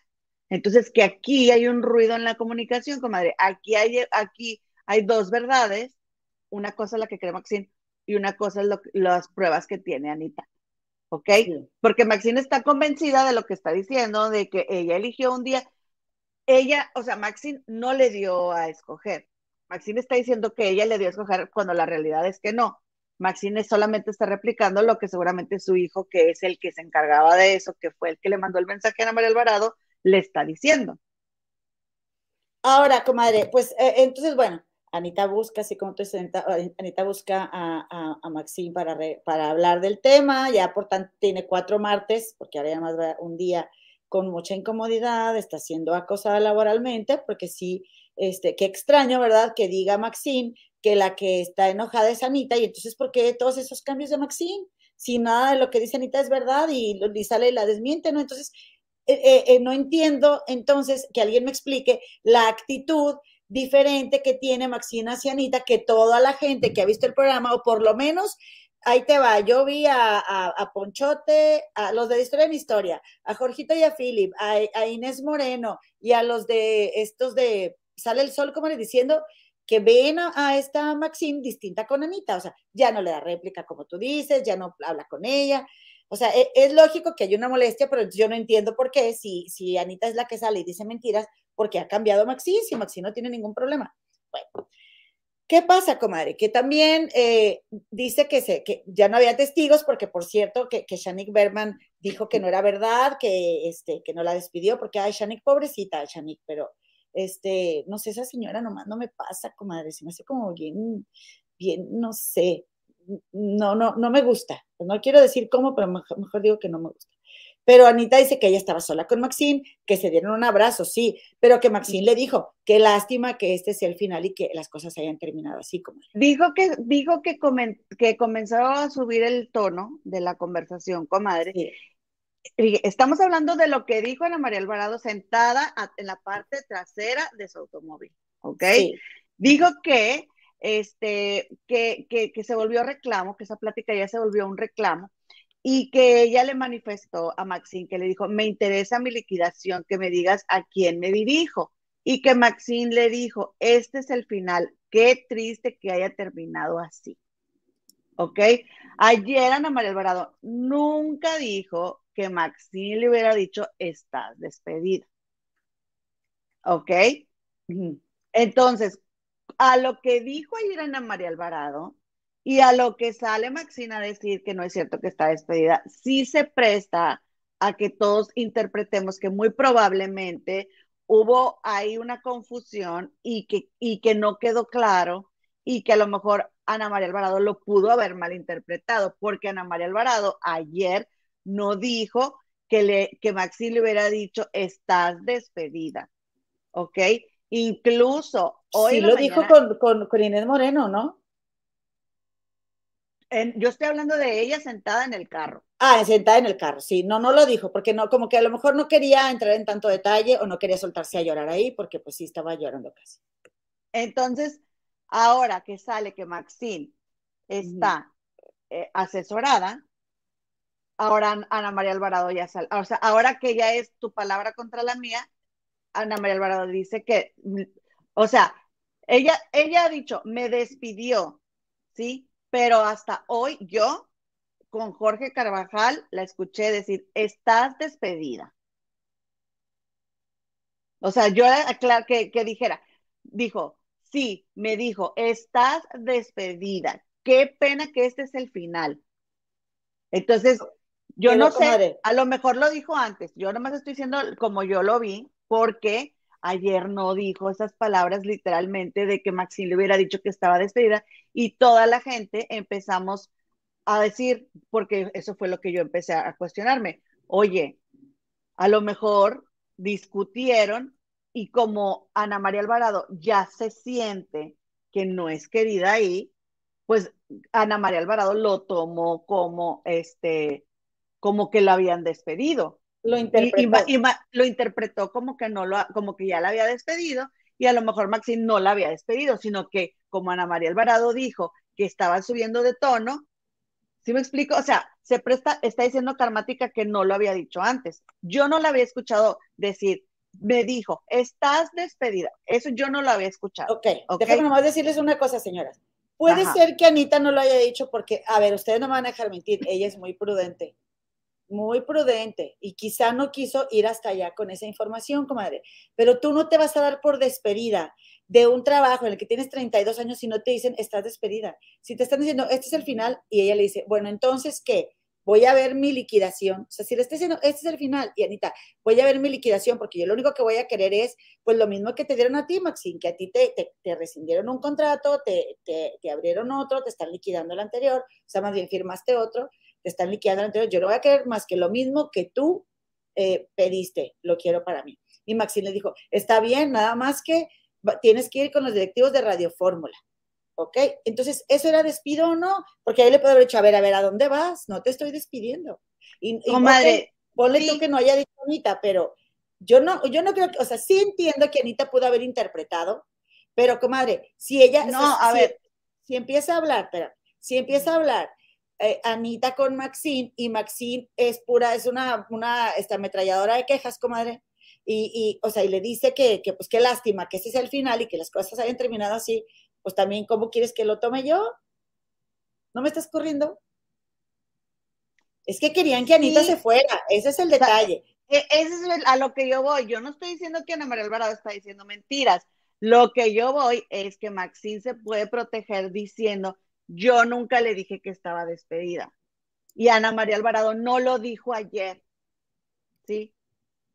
Entonces, que aquí hay un ruido en la comunicación, comadre. Aquí hay, aquí hay dos verdades. Una cosa es la que cree Maxine y una cosa es las pruebas que tiene Anita. ¿Ok? Porque Maxine está convencida de lo que está diciendo, de que ella eligió un día. Ella, o sea, Maxine no le dio a escoger. Maxine está diciendo que ella le dio a escoger cuando la realidad es que no. Maxine solamente está replicando lo que seguramente su hijo, que es el que se encargaba de eso, que fue el que le mandó el mensaje a Ana María Alvarado, le está diciendo. Ahora, comadre, pues eh, entonces, bueno, Anita busca, así como tú dices, Anita, busca a, a, Maxine para, para hablar del tema, ya por tanto tiene cuatro martes, porque ahora ya más va un día con mucha incomodidad, está siendo acosada laboralmente, porque sí, este, qué extraño, ¿verdad? Que diga Maxine que la que está enojada es Anita, y entonces, ¿por qué todos esos cambios de Maxine? Si nada de lo que dice Anita es verdad y, y sale y la desmiente, ¿no? Entonces, eh, eh, eh, no entiendo entonces que alguien me explique la actitud diferente que tiene Maxine hacia Anita que toda la gente que ha visto el programa, o por lo menos ahí te va, yo vi a, Ponchote, a los de Historia en Historia, a Jorgito y a Philip, a, a, Inés Moreno y a los de estos de Sale el Sol, como le diciendo, que ven a, esta Maxine distinta con Anita, o sea, ya no le da réplica como tú dices, ya no habla con ella. O sea, e, es, lógico que hay una molestia, pero yo no entiendo por qué, si, si Anita es la que sale y dice mentiras, porque ha cambiado Maxine, si Maxine no tiene ningún problema. Bueno, ¿Qué pasa, comadre? Que también eh, dice que, se, que ya no había testigos, porque por cierto, que, Shanik Berman dijo que no era verdad, que, este, que no la despidió, porque, ay, Shanik, pobrecita, Shanik, pero este, no sé, esa señora nomás no me pasa, comadre, se me hace como bien, bien, no sé, no, no, no me gusta. No quiero decir cómo, pero mejor, digo que no me gusta. Pero Anita dice que ella estaba sola con Maxine, que se dieron un abrazo, sí, pero que Maxine le dijo, qué lástima que este sea el final y que las cosas hayan terminado así como. Dijo que, dijo que, que comenzó a subir el tono de la conversación, comadre, sí estamos hablando de lo que dijo Ana María Alvarado sentada en la parte trasera de su automóvil, ¿ok? Dijo que, este, que, que, se volvió reclamo, que esa plática ya se volvió un reclamo, y que ella le manifestó a Maxine, que le dijo, me interesa mi liquidación, que me digas a quién me dirijo. Y que Maxine le dijo, este es el final, qué triste que haya terminado así. ¿Ok? Ayer Ana María Alvarado nunca dijo que Maxine le hubiera dicho, estás despedida. ¿Ok? Entonces, a lo que dijo ayer Ana María Alvarado y a lo que sale Maxine a decir que no es cierto que está despedida, sí se presta a que todos interpretemos que muy probablemente hubo ahí una confusión y que, y que no quedó claro y que a lo mejor Ana María Alvarado lo pudo haber malinterpretado, porque Ana María Alvarado ayer no dijo que, le, que Maxi le hubiera dicho, estás despedida, ¿ok? Incluso hoy... Sí, lo dijo con, con, Inés Moreno, ¿no? Yo estoy hablando de ella sentada en el carro. Ah, sentada en el carro, sí. No, no lo dijo, porque no, como que a lo mejor no quería entrar en tanto detalle o no quería soltarse a llorar ahí, porque pues sí estaba llorando casi. Entonces, ahora que sale que Maxine está eh, asesorada, ahora Ana María Alvarado ya sale, o sea, ahora que ya es tu palabra contra la mía, Ana María Alvarado dice que, o sea, ella, ella ha dicho, me despidió, ¿sí? Pero hasta hoy yo, con Jorge Carvajal, la escuché decir, estás despedida. O sea, yo, claro, que, que dijera, dijo, sí, me dijo, estás despedida. Qué pena que este es el final. Entonces, yo no sé, a lo mejor lo dijo antes, yo nomás estoy diciendo como yo lo vi, porque ayer no dijo esas palabras literalmente de que Maxine le hubiera dicho que estaba despedida y toda la gente empezamos a decir, porque eso fue lo que yo empecé a cuestionarme, oye, a lo mejor discutieron y como Ana María Alvarado ya se siente que no es querida ahí, pues Ana María Alvarado lo tomó como este, como que la habían despedido. Lo interpretó. Y, lo interpretó como que no lo, como que ya la había despedido y a lo mejor Maxine no la había despedido, sino que como Ana María Alvarado dijo que estaba subiendo de tono, ¿sí me explico? O sea, se presta, está diciendo Karmática que no lo había dicho antes. Yo no la había escuchado decir, me dijo, estás despedida. Eso yo no lo había escuchado. Ok, okay. déjame nomás decirles una cosa, señoras. Puede ser que Anita no lo haya dicho porque, a ver, ustedes no me van a dejar mentir, ella es muy prudente muy prudente y quizá no quiso ir hasta allá con esa información, comadre. Pero tú no te vas a dar por despedida de un trabajo en el que tienes 32 años y no te dicen, estás despedida. Si te están diciendo, este es el final, y ella le dice, bueno, entonces, ¿qué? Voy a ver mi liquidación. O sea, si le estás diciendo, este es el final, y Anita, voy a ver mi liquidación, porque yo lo único que voy a querer es, pues lo mismo que te dieron a ti, Maxine, que a ti te, te, rescindieron un contrato, te, te, te abrieron otro, te están liquidando el anterior, o sea, más bien firmaste otro, te están liquidando anterior, yo no voy a querer más que lo mismo que tú eh, pediste, lo quiero para mí. Y Maxine le dijo, está bien, nada más que tienes que ir con los directivos de Radio Fórmula. ¿Ok? Entonces, ¿eso era despido o no? Porque ahí le puedo haber dicho, a ver, a ver, ¿a dónde vas? No te estoy despidiendo. Y, madre, ponle tú que no haya dicho Anita, pero yo no, yo no creo que, o sea, sí entiendo que Anita pudo haber interpretado, pero comadre, si ella, no, a ver, si empieza a hablar, pero si empieza a hablar eh, Anita con Maxine y Maxine es pura, es una, una esta ametralladora de quejas, comadre. Y, y, o sea, y le dice que, que, pues qué lástima, que ese es el final y que las cosas hayan terminado así, pues también, ¿cómo quieres que lo tome yo? ¿No me estás corriendo? Es que querían que Anita se fuera, ese es el detalle. E, ese es a lo que yo voy. Yo no estoy diciendo que Ana María Alvarado está diciendo mentiras. Lo que yo voy es que Maxine se puede proteger diciendo yo nunca le dije que estaba despedida. Y Ana María Alvarado no lo dijo ayer. ¿Sí?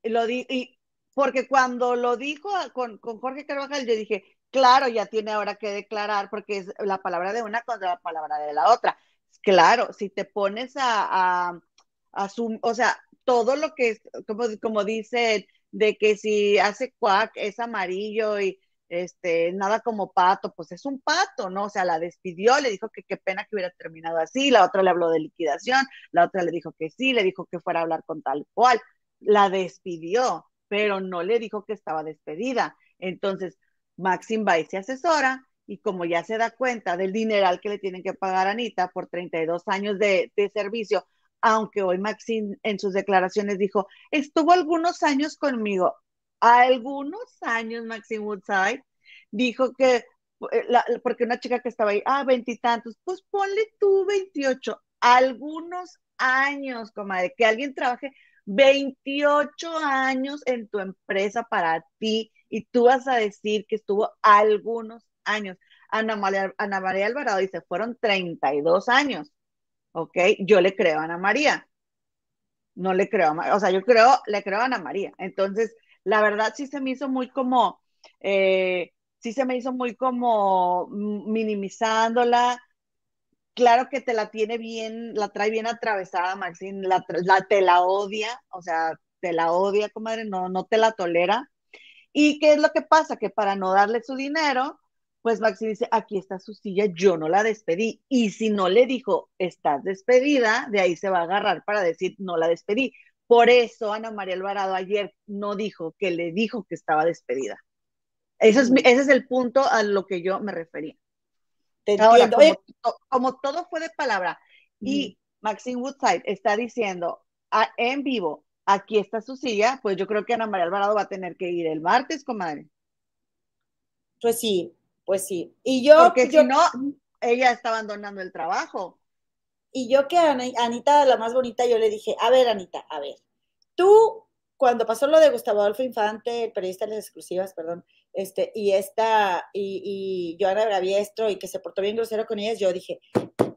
Lo di y porque cuando lo dijo con, Jorge Carvajal, yo dije, claro, ya tiene ahora que declarar porque es la palabra de una contra la palabra de la otra. Claro, si te pones a, a, o sea, todo lo que es, como, como dicen, de que si hace cuac es amarillo y este, nada como pato, pues es un pato, ¿no? O sea, la despidió, le dijo que qué pena que hubiera terminado así, la otra le habló de liquidación, la otra le dijo que sí, le dijo que fuera a hablar con tal cual, la despidió, pero no le dijo que estaba despedida. Entonces, Maxim va y se asesora y como ya se da cuenta del dineral que le tienen que pagar a Anita por 32 años de, de servicio, aunque hoy Maxim en sus declaraciones dijo, estuvo algunos años conmigo, algunos años Maxine Woodside dijo que, eh, porque una chica que estaba ahí, ah, veintitantos, pues ponle tú 28, algunos años, comadre, que alguien trabaje 28 años en tu empresa para ti y tú vas a decir que estuvo algunos años. Ana María, Ana María Alvarado dice, fueron 32 años, ¿ok? Yo le creo a Ana María. No le creo a, o sea, yo creo, le creo a Ana María. Entonces, la verdad sí se me hizo muy como, eh, sí se me hizo muy como minimizándola. Claro que te la tiene bien, la trae bien atravesada, Maxine, la, te la odia, o sea, te la odia, comadre, no, no te la tolera. ¿Y qué es lo que pasa? Que para no darle su dinero, pues Maxine dice, aquí está su silla, yo no la despedí. Y si no le dijo, estás despedida, de ahí se va a agarrar para decir, no la despedí. Por eso Ana María Alvarado ayer no dijo que le dijo que estaba despedida. Ese es, ese es el punto a lo que yo me refería. Ahora, como, todo fue de palabra y Maxine Woodside está diciendo en vivo, aquí está su silla, pues yo creo que Ana María Alvarado va a tener que ir el martes, comadre. Pues sí, pues sí. Y yo. Porque si no, ella está abandonando el trabajo. Y yo que Anita, la más bonita, yo le dije, a ver, Anita, a ver, tú cuando pasó lo de Gustavo Adolfo Infante, el periodista de las exclusivas, perdón, este, y esta, y, y Joana Braviestro, y que se portó bien grosero con ellas, yo dije,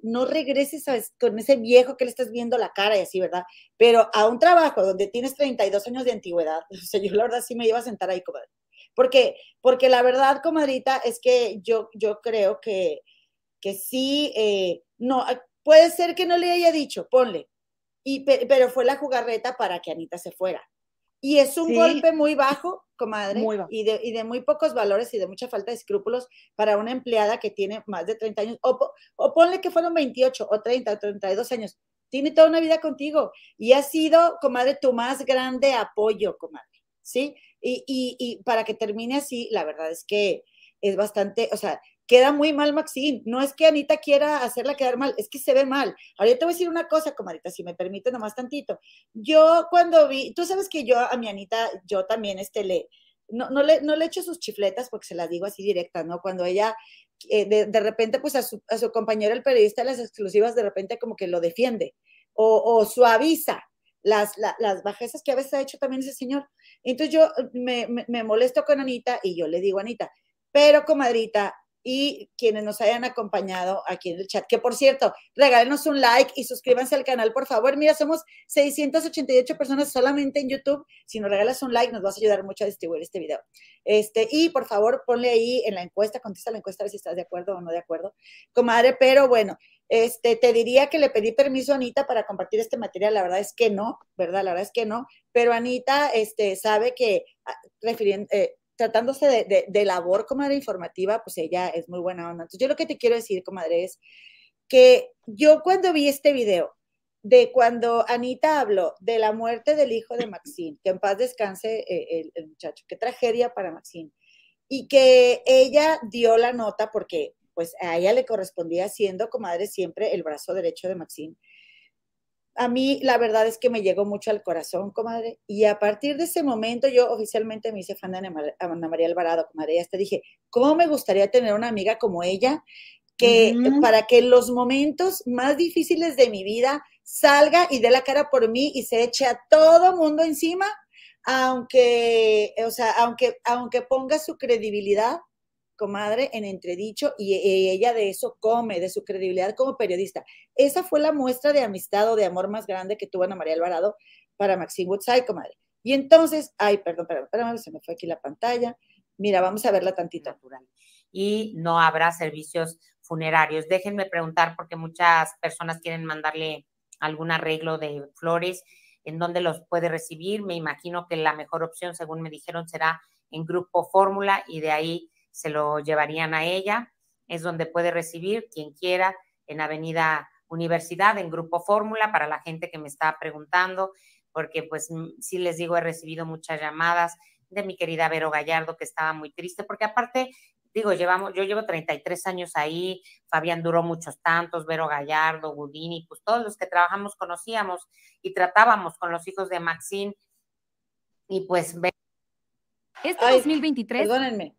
no regreses con ese viejo que le estás viendo la cara y así, ¿verdad? Pero a un trabajo donde tienes 32 años de antigüedad, o sea, yo la verdad sí me iba a sentar ahí, comadre. Porque, porque la verdad, comadrita, es que yo, yo creo que, que sí, eh, no, puede ser que no le haya dicho, ponle, y, pero fue la jugarreta para que Anita se fuera. Y es un golpe muy bajo, comadre, Y, de, y, de, muy pocos valores y de mucha falta de escrúpulos para una empleada que tiene más de 30 años, o, o ponle que fueron 28 o 30 o 32 años, tiene toda una vida contigo y ha sido, comadre, tu más grande apoyo, comadre, ¿sí? Y, y, y para que termine así, la verdad es que es bastante, o sea, queda muy mal Maxine. No es que Anita quiera hacerla quedar mal, es que se ve mal. Ahora yo te voy a decir una cosa, comadita, si me permite nomás tantito. Yo cuando vi, tú sabes que yo a mi Anita, yo también este le, no, no le, no le echo sus chifletas porque se las digo así directas, ¿no? Cuando ella eh, de, de, repente, pues a su, a su, compañero, el periodista de las exclusivas, de repente como que lo defiende o, o suaviza las, las bajezas que a veces ha hecho también ese señor. Entonces yo me, me, me molesto con Anita y yo le digo, Anita, pero comadrita, y quienes nos hayan acompañado aquí en el chat. Que por cierto, regálenos un like y suscríbanse al canal, por favor. Mira, somos 688 personas solamente en YouTube. Si nos regalas un like, nos vas a ayudar mucho a distribuir este video. Este, y por favor, ponle ahí en la encuesta, contesta la encuesta a ver si estás de acuerdo o no de acuerdo, comadre. Pero bueno, este, te diría que le pedí permiso a Anita para compartir este material. La verdad es que no, ¿verdad? La verdad es que no. Pero Anita este, sabe que, ah, refiriendo, eh, tratándose de, de, labor, comadre, informativa, pues ella es muy buena onda. Entonces, yo lo que te quiero decir, comadre, es que yo cuando vi este video, de cuando Anita habló de la muerte del hijo de Maxine, que en paz descanse eh, el, muchacho, qué tragedia para Maxine, y que ella dio la nota porque pues a ella le correspondía siendo, comadre, siempre el brazo derecho de Maxine a mí la verdad es que me llegó mucho al corazón, comadre, y a partir de ese momento yo oficialmente me hice fan de Ana María Alvarado, comadre, y hasta dije, ¿cómo me gustaría tener una amiga como ella? Que para que en los momentos más difíciles de mi vida salga y dé la cara por mí y se eche a todo mundo encima, aunque, o sea, aunque, aunque ponga su credibilidad comadre, en entredicho y, ella de eso come, de su credibilidad como periodista. Esa fue la muestra de amistad o de amor más grande que tuvo Ana María Alvarado para Maxine Woodside, comadre. Y entonces, ay, perdón, perdón, perdón, se me fue aquí la pantalla. Mira, vamos a verla tantito. Natural. Y no habrá servicios funerarios. Déjenme preguntar porque muchas personas quieren mandarle algún arreglo de flores, en dónde los puede recibir. Me imagino que la mejor opción, según me dijeron, será en Grupo Fórmula y de ahí se lo llevarían a ella. Es donde puede recibir quien quiera en Avenida Universidad, en Grupo Fórmula, para la gente que me está preguntando, porque pues mm, sí les digo, he recibido muchas llamadas de mi querida Vero Gallardo, que estaba muy triste, porque aparte, digo, llevamos, yo llevo 33 años ahí, Fabián duró muchos tantos, Vero Gallardo, Gudini, pues todos los que trabajamos conocíamos y tratábamos con los hijos de Maxine, y pues... Este 2023... Perdónenme,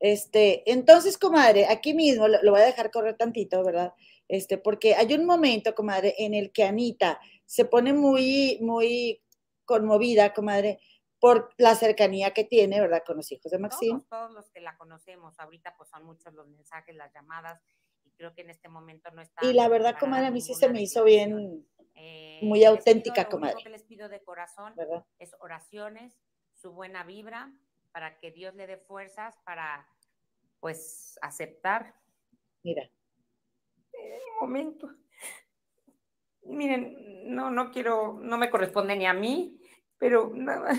este, entonces, comadre, aquí mismo lo, voy a dejar correr tantito, ¿verdad? Este, porque hay un momento, comadre, en el que Anita se pone muy, muy conmovida, comadre, por la cercanía que tiene, ¿verdad? Con los hijos de Maxine. Todos, los que la conocemos, ahorita pues son muchos los mensajes, las llamadas, y creo que en este momento no está. Y la verdad, comadre, a mí sí se me hizo bien, eh, muy auténtica, comadre. Lo que les pido de corazón ¿verdad? es oraciones, su buena vibra, para que Dios le dé fuerzas para, pues, aceptar. Mira. En un momento. Miren, no, no quiero, no me corresponde ni a mí, pero nada.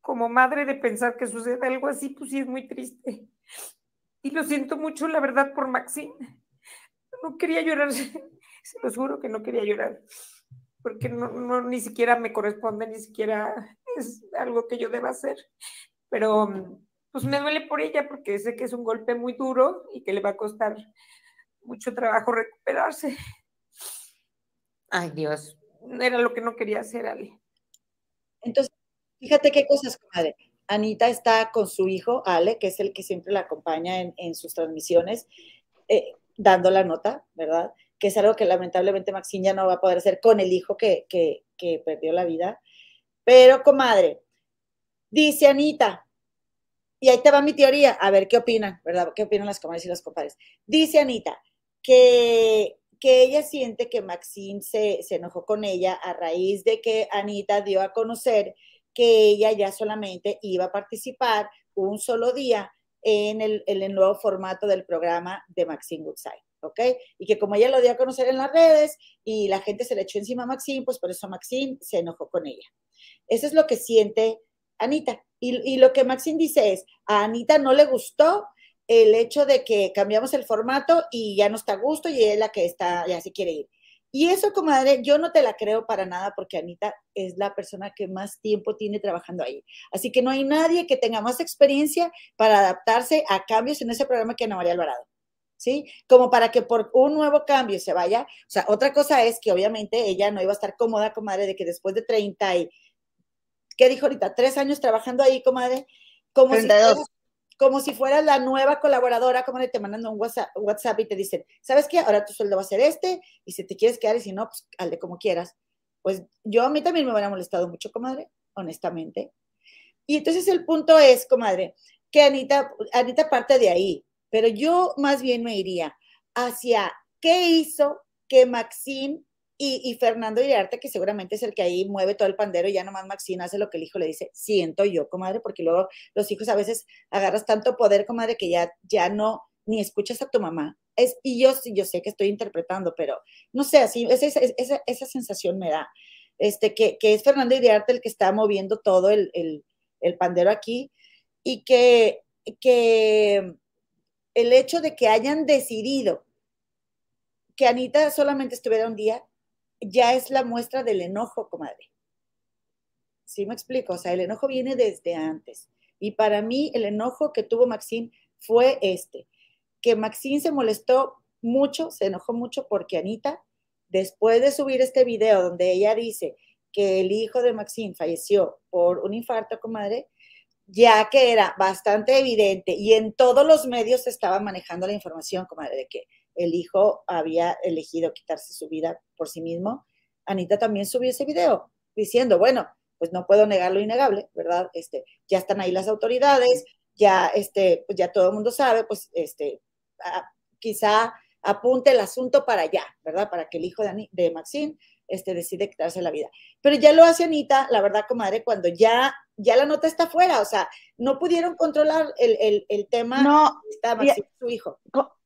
Como madre de pensar que sucede algo así, pues sí es muy triste. Y lo siento mucho, la verdad, por Maxine. No quería llorar, se lo juro que no quería llorar, porque no, no, ni siquiera me corresponde, ni siquiera es algo que yo deba hacer, pero pues me duele por ella porque sé que es un golpe muy duro y que le va a costar mucho trabajo recuperarse. Ay, Dios, era lo que no quería hacer, Ale. Entonces, fíjate qué cosas, comadre. Anita está con su hijo, Ale, que es el que siempre la acompaña en, sus transmisiones, eh, dando la nota, ¿verdad? Que es algo que lamentablemente Maxine ya no va a poder hacer con el hijo que, que, que perdió la vida Pero, comadre, dice Anita, y ahí te va mi teoría, a ver qué opinan, ¿verdad? ¿Qué opinan las comadres y los compadres? Dice Anita que, que ella siente que Maxine se, se enojó con ella a raíz de que Anita dio a conocer que ella ya solamente iba a participar un solo día en el, en el nuevo formato del programa de Maxine Woodside. ¿Ok? Y que como ella lo dio a conocer en las redes y la gente se le echó encima a Maxine, pues por eso Maxine se enojó con ella. Eso es lo que siente Anita. Y, lo que Maxine dice es, a Anita no le gustó el hecho de que cambiamos el formato y ya no está a gusto y es la que está, ya se quiere ir. Y eso, comadre, yo no te la creo para nada porque Anita es la persona que más tiempo tiene trabajando ahí. Así que no hay nadie que tenga más experiencia para adaptarse a cambios en ese programa que Ana María Alvarado. ¿Sí? Como para que por un nuevo cambio se vaya. O sea, otra cosa es que obviamente ella no iba a estar cómoda, comadre, de que después de 30 y, ¿qué dijo ahorita? Tres años trabajando ahí, comadre, como si como si fuera la nueva colaboradora, como te mandan un WhatsApp, y te dicen, ¿sabes qué? Ahora tu sueldo va a ser este, y si te quieres quedar, y si no, pues al de como quieras. Pues yo a mí también me hubiera molestado mucho, comadre, honestamente. Y entonces el punto es, comadre, que Anita, Anita parte de ahí. Pero yo más bien me iría hacia qué hizo que Maxine y, Fernando Iriarte, que seguramente es el que ahí mueve todo el pandero, y ya nomás Maxine hace lo que el hijo le dice, siento yo, comadre, porque luego los hijos a veces agarras tanto poder, comadre, que ya, ya no ni escuchas a tu mamá. Es, y yo, yo sé que estoy interpretando, pero no sé, así, esa, esa, esa sensación me da. Este, que, que, es Fernando Iriarte el que está moviendo todo el, el, el pandero aquí y que, que el hecho de que hayan decidido que Anita solamente estuviera un día, ya es la muestra del enojo, comadre. ¿Sí me explico? O sea, el enojo viene desde antes. Y para mí, el enojo que tuvo Maxine fue este, que Maxine se molestó mucho, se enojó mucho porque Anita, después de subir este video donde ella dice que el hijo de Maxine falleció por un infarto, comadre, ya que era bastante evidente y en todos los medios estaba manejando la información como de que el hijo había elegido quitarse su vida por sí mismo, Anita también subió ese video diciendo, bueno, pues no puedo negar lo innegable, ¿verdad? Este, ya están ahí las autoridades, ya, este, pues ya todo el mundo sabe, pues este, quizá apunte el asunto para allá, ¿verdad? Para que el hijo de Maxine este, decide quitarse la vida. Pero ya lo hace Anita, la verdad, comadre, cuando ya, ya la nota está fuera, o sea, no pudieron controlar el, el, tema. No, está su hijo.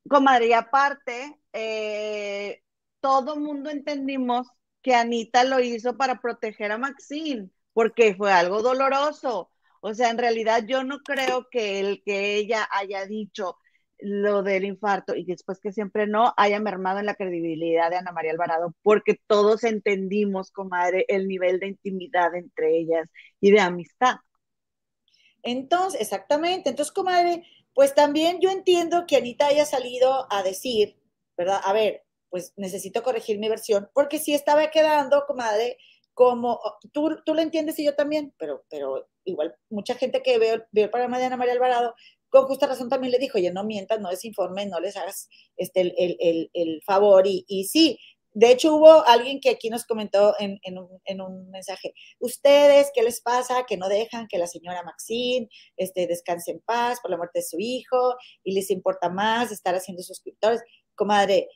comadre, y aparte, eh, todo mundo entendimos que Anita lo hizo para proteger a Maxine, porque fue algo doloroso. O sea, en realidad yo no creo que el que ella haya dicho, lo del infarto y después que siempre no haya mermado en la credibilidad de Ana María Alvarado, porque todos entendimos, comadre, el nivel de intimidad entre ellas y de amistad. Entonces, exactamente. Entonces, comadre, pues también yo entiendo que Anita haya salido a decir, ¿verdad? A ver, pues necesito corregir mi versión, porque sí estaba quedando, comadre, como tú, tú lo entiendes y yo también, pero, pero igual mucha gente que veo, veo el programa de Ana María Alvarado con justa razón también le dijo, oye, no mientas, no desinformes, no les hagas este, el, favor. Y, y, sí, de hecho hubo alguien que aquí nos comentó en, un, mensaje, ustedes, ¿qué les pasa? Que no dejan que la señora Maxine este, descanse en paz por la muerte de su hijo y les importa más estar haciendo suscriptores. Comadre,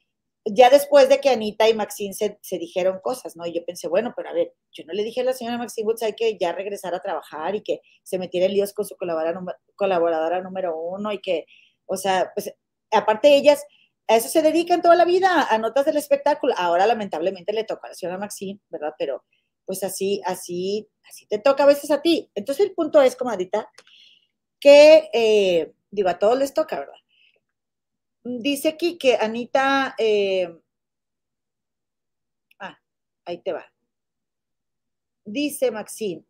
ya después de que Anita y Maxine se, dijeron cosas, ¿no? Y yo pensé, bueno, pero a ver, yo no le dije a la señora Maxine Woods que ya regresara a trabajar y que se metiera en líos con su colaboradora, colaboradora número uno y que, o sea, pues aparte ellas, a eso se dedican toda la vida, a notas del espectáculo. Ahora lamentablemente le toca a la señora Maxine, ¿verdad? Pero pues así, así, así te toca a veces a ti. Entonces el punto es, comadita, que, eh, digo, a todos les toca, ¿verdad? Dice aquí que Anita, eh, ah, ahí te va. Dice Maxine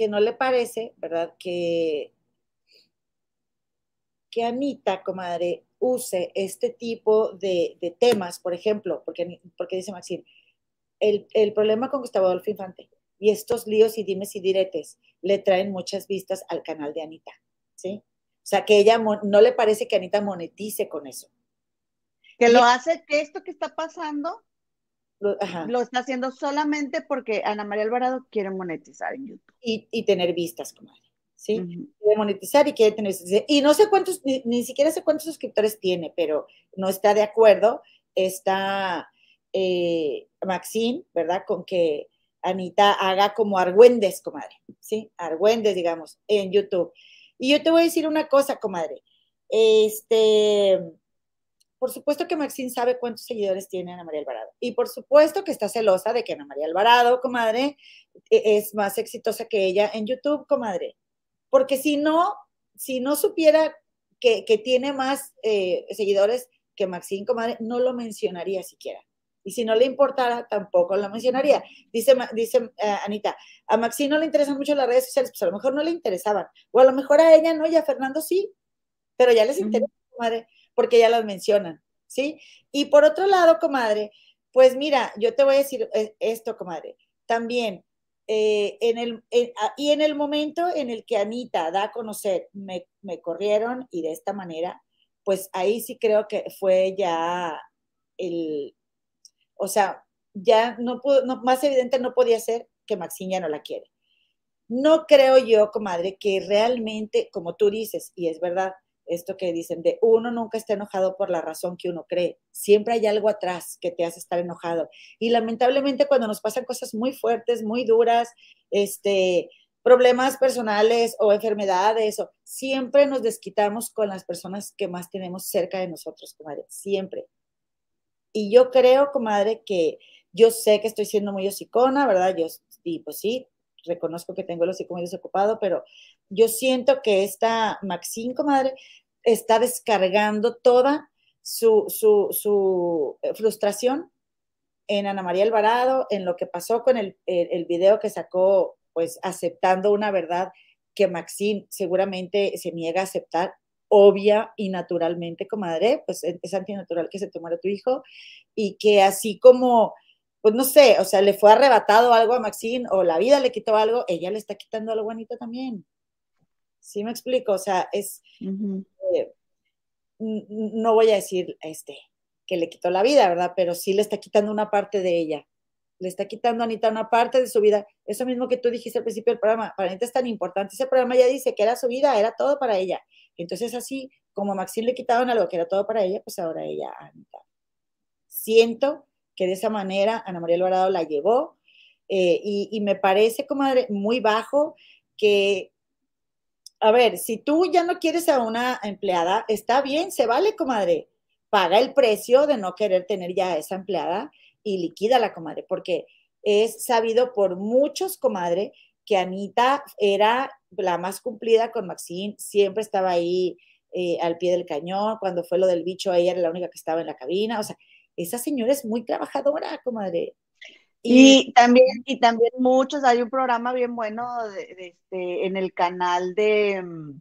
que no le parece, ¿verdad? Que, que Anita, comadre, use este tipo de, temas, por ejemplo, porque, porque dice Maxine, el, el, problema con Gustavo Adolfo Infante y estos líos y dimes y diretes le traen muchas vistas al canal de Anita, ¿sí? O sea, que ella no le parece que Anita monetice con eso. Que lo hace, que esto que está pasando lo está haciendo solamente porque Ana María Alvarado quiere monetizar en YouTube. Y, tener vistas, comadre. ¿Sí? Quiere monetizar y quiere tener. Y no sé cuántos, ni, siquiera sé cuántos suscriptores tiene, pero no está de acuerdo. Está eh, Maxine, ¿verdad? Con que Anita haga como Argüendes, comadre. ¿Sí? Argüendes, digamos, en YouTube. Y yo te voy a decir una cosa, comadre. Este por supuesto que Maxine sabe cuántos seguidores tiene Ana María Alvarado. Y por supuesto que está celosa de que Ana María Alvarado, comadre, e, es más exitosa que ella en YouTube, comadre. Porque si no, si no supiera que, tiene más eh, seguidores que Maxine, comadre, no lo mencionaría siquiera. Y si no le importara, tampoco lo mencionaría. Dice, dice eh, Anita, a Maxine no le interesan mucho las redes sociales, pues a lo mejor no le interesaban. O a lo mejor a ella no, y a Fernando sí. Pero ya les interesa, comadre porque ya las mencionan, ¿sí? Y por otro lado, comadre, pues mira, yo te voy a decir eh, esto, comadre, también, eh, en el, ah, y en el momento en el que Anita da a conocer, me, corrieron y de esta manera, pues ahí sí creo que fue ya el, o sea, ya no pudo, no, más evidente no podía ser que Maxine ya no la quiere. No creo yo, comadre, que realmente, como tú dices, y es verdad, esto que dicen de uno nunca está enojado por la razón que uno cree, siempre hay algo atrás que te hace estar enojado. Y lamentablemente cuando nos pasan cosas muy fuertes, muy duras, este, problemas personales o enfermedades, o, siempre nos desquitamos con las personas que más tenemos cerca de nosotros, comadre, siempre. Y yo creo, comadre, que yo sé que estoy siendo muy hocicona, ¿verdad? Yo, y pues sí, reconozco que tengo el hocico muy desocupado, pero yo siento que esta Maxine, comadre, está descargando toda su, eh, frustración en Ana María Alvarado, en lo que pasó con el, el, video que sacó, pues aceptando una verdad que Maxine seguramente se niega a aceptar, obvia y naturalmente, comadre, pues es antinatural que se tomara tu hijo, y que así como, pues no sé, o sea, le fue arrebatado algo a Maxine o la vida le quitó algo, ella le está quitando algo bonito también. ¿Sí me explico? O sea, es, eh, no voy a decir este, que le quitó la vida, ¿verdad? Pero sí le está quitando una parte de ella. Le está quitando a Anita una parte de su vida. Eso mismo que tú dijiste al principio del programa, para Anita es tan importante. Ese programa ya dice que era su vida, era todo para ella. Entonces, así como a Maxine le quitaron algo que era todo para ella, pues ahora ella, Anita. Siento que de esa manera Ana María Alvarado la llevó eh, y, y, me parece, comadre, muy bajo que a ver, si tú ya no quieres a una empleada, está bien, se vale, comadre. Paga el precio de no querer tener ya a esa empleada y liquida la comadre, porque es sabido por muchos, comadre, que Anita era la más cumplida con Maxine, siempre estaba ahí eh, al pie del cañón, cuando fue lo del bicho, ella era la única que estaba en la cabina, o sea, esa señora es muy trabajadora, comadre. Y, también, y también muchos, hay un programa bien bueno de, este, en el canal de, mm,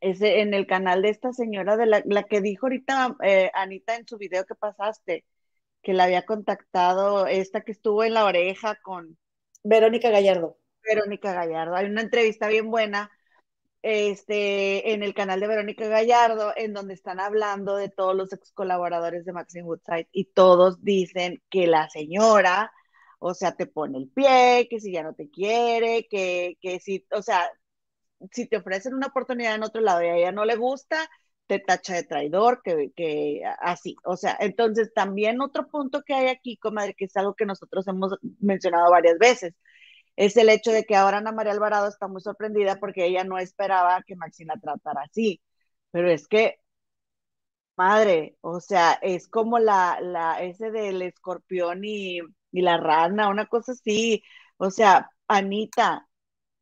ese, en el canal de esta señora, de la, que dijo ahorita eh, Anita en su video que pasaste, que la había contactado, esta que estuvo en la oreja con Verónica Gallardo. Verónica Gallardo. Hay una entrevista bien buena este, en el canal de Verónica Gallardo, en donde están hablando de todos los ex colaboradores de Maxine Woodside y todos dicen que la señora, o sea, te pone el pie, que si ya no te quiere, que, que si, o sea, si te ofrecen una oportunidad en otro lado y a ella no le gusta, te tacha de traidor, que, que así, o sea, entonces también otro punto que hay aquí, comadre, que es algo que nosotros hemos mencionado varias veces, es el hecho de que ahora Ana María Alvarado está muy sorprendida porque ella no esperaba que Maxine la tratara así. Pero es que, madre, o sea, es como la, la ese del escorpión y, y la rana, una cosa así. O sea, Anita,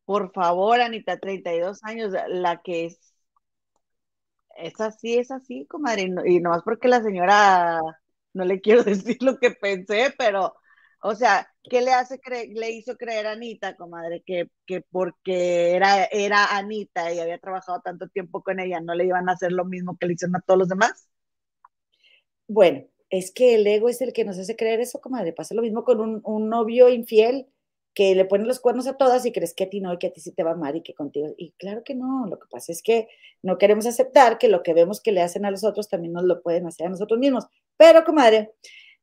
por favor, Anita, 32 años, la que es, es así, es así, comadre, y, y nomás porque la señora, no le quiero decir lo que pensé, pero o sea, ¿qué le hace le hizo creer a Anita, comadre, que, que porque era, era Anita y había trabajado tanto tiempo con ella, no le iban a hacer lo mismo que le hicieron a todos los demás? Bueno, es que el ego es el que nos hace creer eso, comadre. Pasa lo mismo con un, un novio infiel que le pone los cuernos a todas y crees que a ti no y que a ti sí te va mal y que contigo. Y claro que no, lo que pasa es que no queremos aceptar que lo que vemos que le hacen a los otros también nos lo pueden hacer a nosotros mismos. Pero, comadre,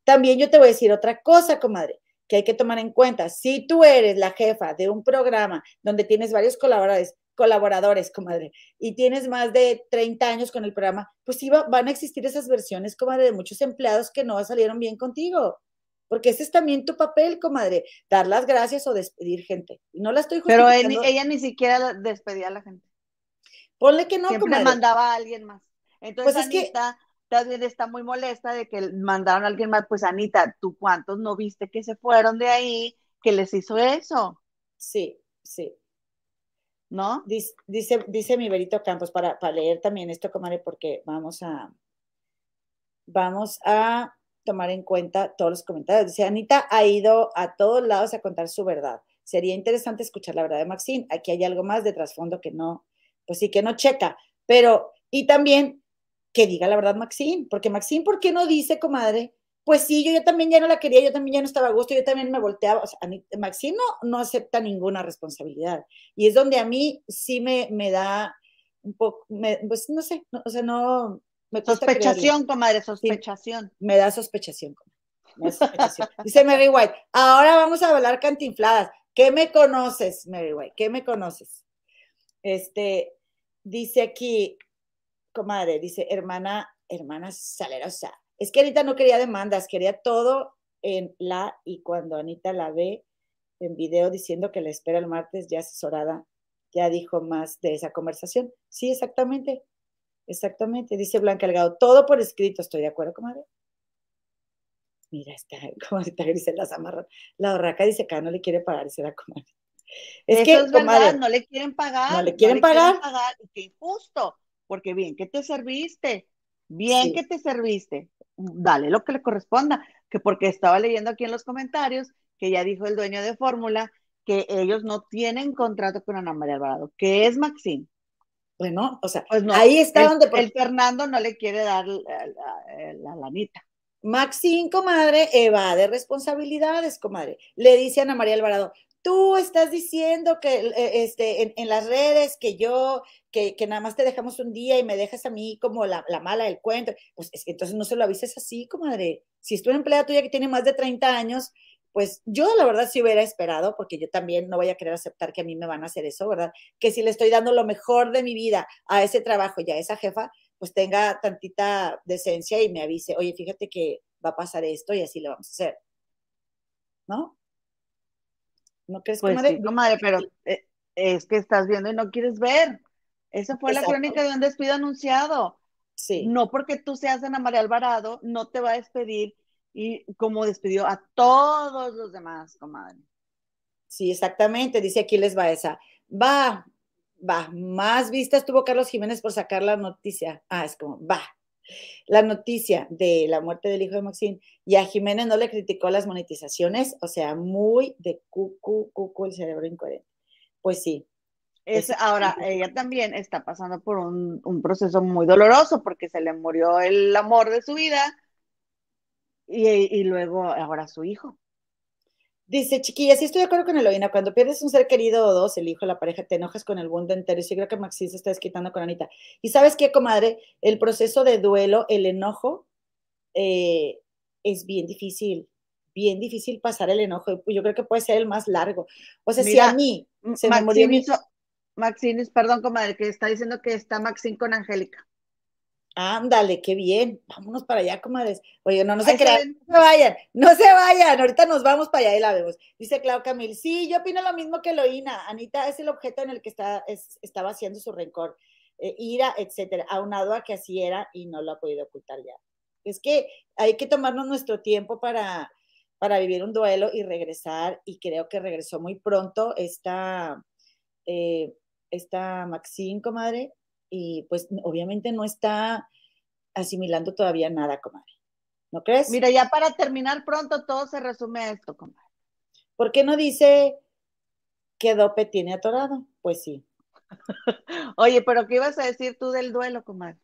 También yo te voy a decir otra cosa, comadre, que hay que tomar en cuenta. Si tú eres la jefa de un programa donde tienes varios colaboradores, colaboradores, comadre, y tienes más de 30 años con el programa, pues sí van a existir esas versiones, comadre, de muchos empleados que no salieron bien contigo. Porque ese es también tu papel, comadre, dar las gracias o despedir gente. No la estoy Pero ella ni siquiera despedía a la gente. Ponle que no, Siempre mandaba a alguien más. Entonces pues Anita también está muy molesta de que mandaron a alguien más. Pues Anita, ¿tú cuántos no viste que se fueron de ahí que les hizo eso? Sí, sí. ¿No? Dice, dice, dice mi Berito Campos, para, para leer también esto, comadre, porque vamos a, vamos a tomar en cuenta todos los comentarios. Dice, Anita ha ido a todos lados a contar su verdad. Sería interesante escuchar la verdad de Maxine. Aquí hay algo más de trasfondo que no, pues sí, que no checa. Pero, y también que diga la verdad Maxine, porque Maxine, ¿por qué no dice, comadre? Pues sí, yo, yo también ya no la quería, yo también ya no estaba a gusto, yo también me volteaba. O sea, Maxine no, no acepta ninguna responsabilidad. Y es donde a mí sí me, me da un poco, pues no sé, o sea, no, sospechación, comadre, sospechación. me da sospechación, comadre. Dice Mary White, ahora vamos a hablar cantinfladas. ¿Qué me conoces, Mary White? ¿Qué me conoces? Este, dice aquí, comadre, dice, hermana, hermana salerosa. Es que Anita no quería demandas, quería todo en la, y cuando Anita la ve en video diciendo que la espera el martes ya asesorada, ya dijo más de esa conversación. Sí, exactamente. Exactamente, dice Blanca Delgado, todo por escrito, estoy de acuerdo, comadre. Mira, está, está Grisela Zamarrón. La horraca dice que no le quiere pagar, y se da comadre. Es que, es verdad, no le quieren pagar. No le quieren pagar. y qué injusto, porque bien que te serviste, bien que te serviste, dale lo que le corresponda, que porque estaba leyendo aquí en los comentarios que ya dijo el dueño de Fórmula que ellos no tienen contrato con Ana María Alvarado, que es Maxine. Bueno, o sea, pues ahí está donde... El Fernando no le quiere dar la, lanita. Maxine, comadre, evade responsabilidades, comadre. Le dice a Ana María Alvarado, tú estás diciendo que eh, este, en, las redes que yo, que, que, nada más te dejamos un día y me dejas a mí como la, la, mala del cuento. Pues es que entonces no se lo avises así, comadre. Si es una empleada tuya que tiene más de 30 años, pues yo la verdad sí hubiera esperado, porque yo también no voy a querer aceptar que a mí me van a hacer eso, ¿verdad? Que si le estoy dando lo mejor de mi vida a ese trabajo y a esa jefa, pues tenga tantita decencia y me avise, oye, fíjate que va a pasar esto y así lo vamos a hacer. ¿No? ¿No crees, pues comadre? Sí, comadre, pero eh, es que estás viendo y no quieres ver. Esa fue la crónica de un despido anunciado. Sí. No porque tú seas Ana María Alvarado, no te va a despedir y como despidió a todos los demás, comadre. Sí, exactamente, dice aquí les va esa. Va, va, más vistas tuvo Carlos Jiménez por sacar la noticia. Ah, es como, va, la noticia de la muerte del hijo de Maxine y a Jiménez no le criticó las monetizaciones, o sea, muy de cucu, cucu, el cerebro incoherente. Pues sí. Es, ahora, ella también está pasando por un, un proceso muy doloroso porque se le murió el amor de su vida, y, luego ahora su hijo. Dice, chiquilla, sí estoy de acuerdo con Eloína, cuando pierdes un ser querido o dos, el hijo, la pareja, te enojas con el mundo entero. Y sí creo que Maxi se está desquitando con Anita. Y sabes qué, comadre, el proceso de duelo, el enojo, eh, es bien difícil, bien difícil pasar el enojo. Yo creo que puede ser el más largo. O sea, si a mí se me murió... Maxinis, perdón, comadre, que está diciendo que está Maxine con Angélica. Ándale, qué bien. Vámonos para allá, comadres. Oye, no, no se crean, no se vayan, no se vayan. Ahorita nos vamos para allá y la vemos. Dice Clau Camil, sí, yo opino lo mismo que Loina. Anita es el objeto en el que está, estaba haciendo su rencor, eh, ira, etcétera, aunado a que así era y no lo ha podido ocultar ya. Es que hay que tomarnos nuestro tiempo para, para vivir un duelo y regresar, y creo que regresó muy pronto esta, eh, esta Maxine, comadre, y pues obviamente no está asimilando todavía nada, comadre. ¿No crees? Mira, ya para terminar pronto todo se resume a esto, comadre. ¿Por qué no dice que Dope tiene atorado? Pues sí. Oye, pero ¿qué ibas a decir tú del duelo, comadre?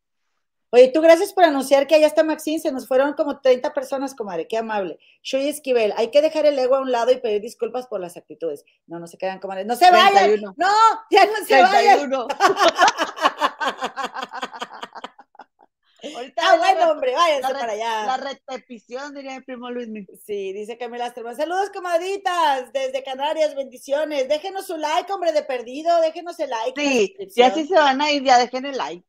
Oye, tú gracias por anunciar que allá está Maxine, se nos fueron como 30 personas, comadre, qué amable. Shui Esquivel, hay que dejar el ego a un lado y pedir disculpas por las actitudes. No, no se quedan, comadre. No se vayan. No, ya no se 31. vayan. Ahorita ah, bueno, hombre. váyanse para allá. la repetición, diría mi primo Luis. Sí, dice Camila Asterman. Saludos, comadritas, desde Canarias, bendiciones. Déjenos su like, hombre, de perdido, déjenos el like. Sí, si así se van a ir, ya dejen el like.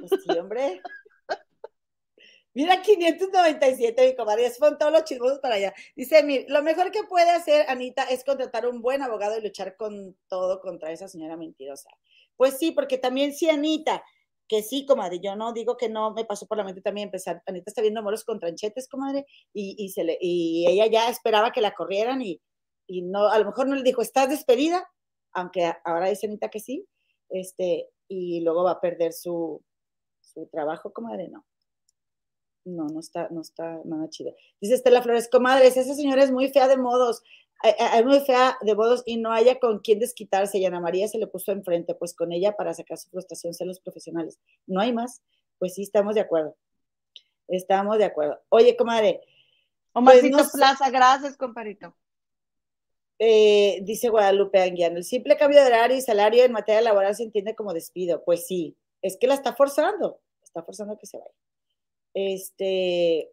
Pues sí, hombre. Mira, 597, mi comadre, fueron todos los chismosos para allá. Dice, mire, lo mejor que puede hacer Anita es contratar un buen abogado y luchar con todo contra esa señora mentirosa. Pues sí, porque también sí, Anita, que sí, comadre, yo no digo que no, me pasó por la mente también empezar, Anita está viendo moros con tranchetes, comadre, y, y, se le, y ella ya esperaba que la corrieran y, y no, a lo mejor no le dijo, estás despedida, aunque ahora dice Anita que sí, este, y luego va a perder su, su trabajo, comadre, no. No, no está, no está nada chido. Dice Estela Flores, comadres, esa señora es muy fea de modos, eh, eh, es muy fea de modos y no haya con quién desquitarse. Y Ana María se le puso enfrente, pues con ella para sacar su frustración, celos profesionales. No hay más. Pues sí, estamos de acuerdo. Estamos de acuerdo. Oye, comadre, Omarcito Pues no sé. Plaza, gracias, comparito. eh, dice Guadalupe Anguiano, el simple cambio de horario y salario en materia laboral se entiende como despido. Pues sí, es que la está forzando, está forzando a que se vaya. Este,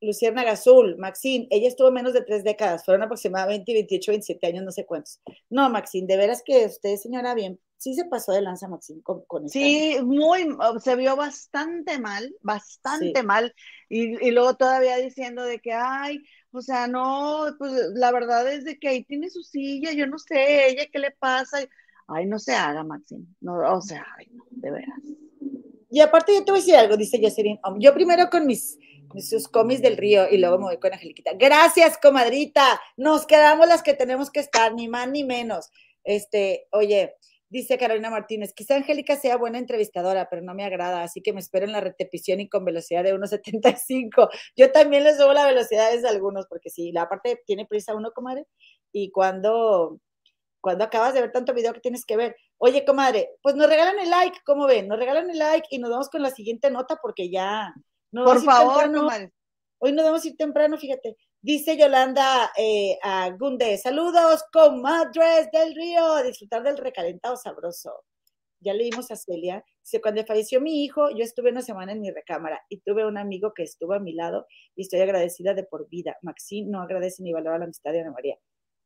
Lucierna Gazul, Maxine, ella estuvo menos de tres décadas, fueron aproximadamente 28, 27 años, no sé cuántos. No, Maxine, de veras que usted, señora, bien, sí se pasó de lanza, Maxine, con, con esta- Sí, muy, se vio bastante mal, bastante Sí. mal. Y, y luego todavía diciendo de que, ay, o sea, no, pues la verdad es de que ahí tiene su silla, yo no sé, ella qué le pasa. Ay, no se haga, Maxine. No, o sea, ay, no, de veras. Y aparte yo te voy a decir algo, dice Jocelyn. Yo primero con mis, sus comis del río y luego me voy con Angeliquita. Gracias, comadrita. Nos quedamos las que tenemos que estar, ni más ni menos. Este, oye, dice Carolina Martínez, quizá Angélica sea buena entrevistadora, pero no me agrada, así que me espero en la repetición y con velocidad de 1.75. Yo también les subo la velocidad a algunos, porque sí, la parte tiene prisa uno, comadre, y cuando, cuando acabas de ver tanto video que tienes que ver, Oye, comadre, pues nos regalan el like, ¿cómo ven? Nos regalan el like y nos vamos con la siguiente nota porque ya. nos Por favor, temprano. comadre. Hoy nos vamos a ir temprano, fíjate. Dice Yolanda eh, a Gunde, saludos, comadres del río, disfrutar del recalentado sabroso. Ya leímos a Celia. Dice, cuando falleció mi hijo, yo estuve una semana en mi recámara y tuve un amigo que estuvo a mi lado y estoy agradecida de por vida. Maxine no agradece ni valora la amistad de Ana María.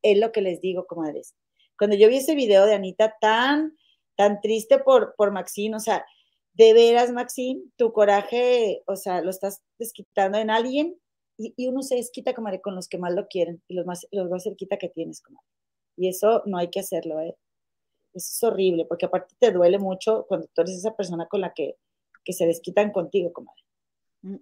Es lo que les digo, comadres. Cuando yo vi ese video de Anita tan, tan triste por, por Maxine, o sea, de veras, Maxine, tu coraje, o sea, lo estás desquitando en alguien y, y uno se desquita, comadre, con los que más lo quieren y los más, los más cerquita que tienes, comadre. Y eso no hay que hacerlo, ¿eh? Eso es horrible, porque aparte te duele mucho cuando tú eres esa persona con la que, que se desquitan contigo, comadre. Mm,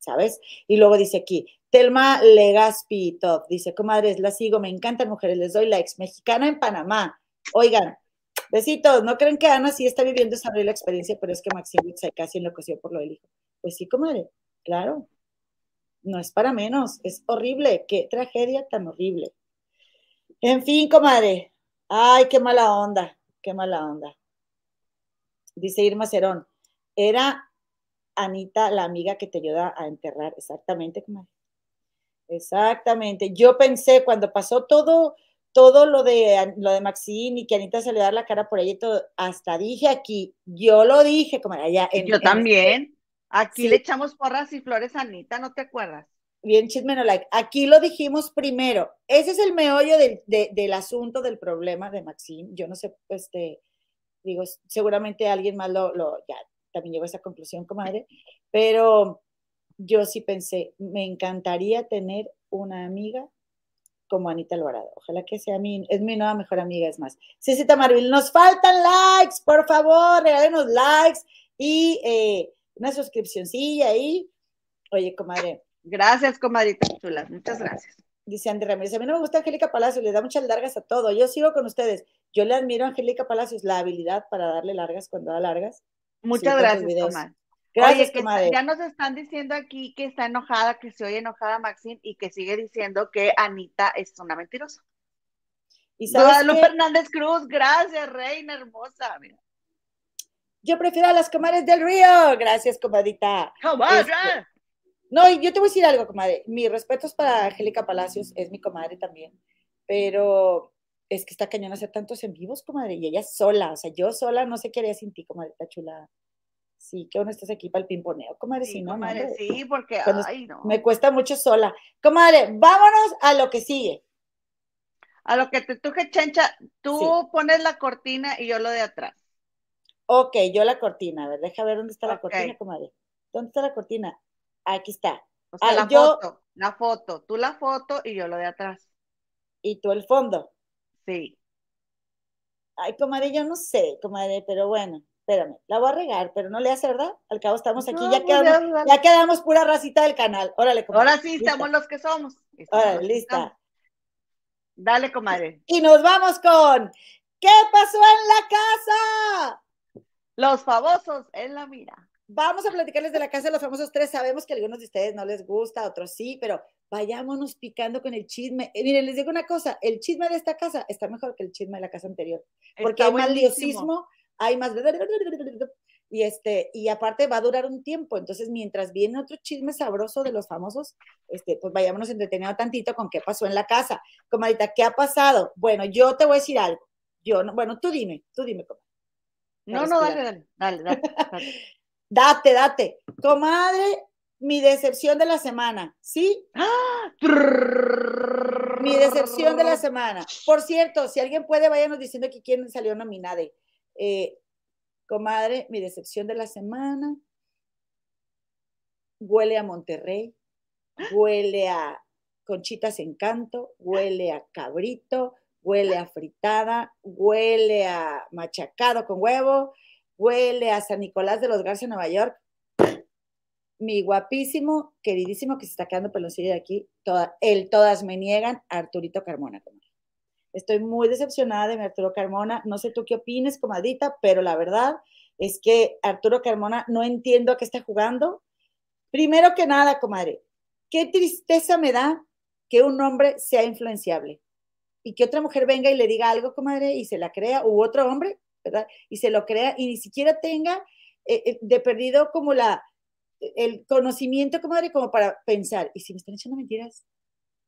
¿Sabes? Y luego dice aquí, Telma Legaspi Top, dice, comadres, la sigo, me encantan mujeres, les doy likes, mexicana en Panamá. Oigan, besitos, no creen que Ana sí está viviendo esa horrible experiencia, pero es que Maxine se casi enloqueció por lo del hijo. Pues sí, comadre, claro. No es para menos, es horrible, qué tragedia tan horrible. En fin, comadre, ay, qué mala onda, qué mala onda. Dice Irma Cerón, era Anita la amiga que te ayuda a enterrar, exactamente, comadre. Exactamente. Yo pensé cuando pasó todo, todo lo de lo de Maxine y que Anita se le da la cara por ella y todo, hasta dije aquí, yo lo dije, como allá en, Yo en- también. Aquí Sí. le echamos porras y flores a Anita, ¿no te acuerdas? bien chisme no like. Aquí lo dijimos primero. Ese es el meollo del, de- del asunto del problema de Maxine. Yo no sé, este, digo, seguramente alguien más lo, lo ya también llegó a esa conclusión, comadre, pero yo sí pensé, me encantaría tener una amiga como Anita Alvarado. Ojalá que sea mi, es mi nueva mejor amiga, es más. Cecita Marvil, nos faltan likes, por favor, regálenos likes y eh, una suscripcióncilla ahí. Oye, comadre, Gracias, comadritas chulas. Muchas gracias. Dice Andy Ramírez, a mí no me gusta Angélica Palacios, le da muchas largas a todo. Yo sigo con ustedes. Yo le admiro a Angélica Palacios la habilidad para darle largas cuando da largas. Muchas gracias. Gracias, Oye, que comadre. ya nos están diciendo aquí que está enojada, que se oye enojada Maxine y que sigue diciendo que Anita es una mentirosa. Y Guadalupe qué? Hernández Cruz, gracias, reina hermosa. Mira. yo prefiero a las comadres del río. Gracias, comadita. Comadre. Este, No, yo te voy a decir algo, comadre. Mis respetos para Angélica Palacios, es mi comadre también, pero es que está cañón hacer tantos en vivos, comadre, y ella sola, o sea, yo sola no sé qué haría sin ti, comadre, está chula. Sí, que bueno estás aquí para el pimponeo, comadre, Sí, si no, comadre, sí, porque, ay, no. me cuesta mucho sola. Comadre, vámonos a lo que sigue. A lo que te tuje, Chencha, tú pones la cortina y yo lo de atrás. Ok, yo la cortina, a ver, deja ver dónde está la cortina, comadre. ¿Dónde está la cortina? Aquí está. O sea, Ah, la yo- foto, la foto, tú la foto y yo lo de atrás. Y tú el fondo. Sí. Ay, comadre, yo no sé, comadre, pero bueno, espérame, la voy a regar, pero no le hace, ¿verdad? Al cabo estamos aquí, No, ya pues, quedamos, ya quedamos pura racita del canal. Órale, comadre. Ahora sí, lista. estamos los que somos. Estamos Órale, lista. estamos. Dale, comadre. Y nos vamos con ¿Qué pasó en la casa? Los famosos en la mira. Vamos a platicarles de la casa de los famosos tres. Sabemos que a algunos de ustedes no les gusta, otros sí, pero vayámonos picando con el chisme. Eh, miren, les digo una cosa, el chisme de esta casa está mejor que el chisme de la casa anterior, porque Está hay más buenísimo. liosismo, hay más... Y, este, y aparte va a durar un tiempo, entonces mientras viene otro chisme sabroso de los famosos, este, pues vayámonos entreteniendo tantito con qué pasó en la casa. Comadita, ¿qué ha pasado? Bueno, yo te voy a decir algo. Yo no, bueno, tú dime, tú dime, comadre. No, no, dale, dale, dale, dale, dale. Date, date. Comadre, mi decepción de la semana, ¿sí? Mi decepción de la semana. Por cierto, si alguien puede, váyanos diciendo aquí quién salió nominada. Eh, comadre, mi decepción de la semana. Huele a Monterrey, huele a Conchitas Encanto, huele a cabrito, huele a fritada, huele a machacado con huevo, huele a San Nicolás de los Garza, Nueva York. Mi guapísimo, queridísimo, que se está quedando peloncillo de aquí, toda, el todas me niegan, Arturito Carmona. Estoy muy decepcionada de mi Arturo Carmona. No sé tú qué opines, comadita, pero la verdad es que Arturo Carmona no entiendo a qué está jugando. Primero que nada, comadre, qué tristeza me da que un hombre sea influenciable y que otra mujer venga y le diga algo, comadre, y se la crea, u otro hombre, ¿verdad? Y se lo crea y ni siquiera tenga eh, eh, de perdido como la, el conocimiento, comadre, como para pensar, ¿y si me están echando mentiras?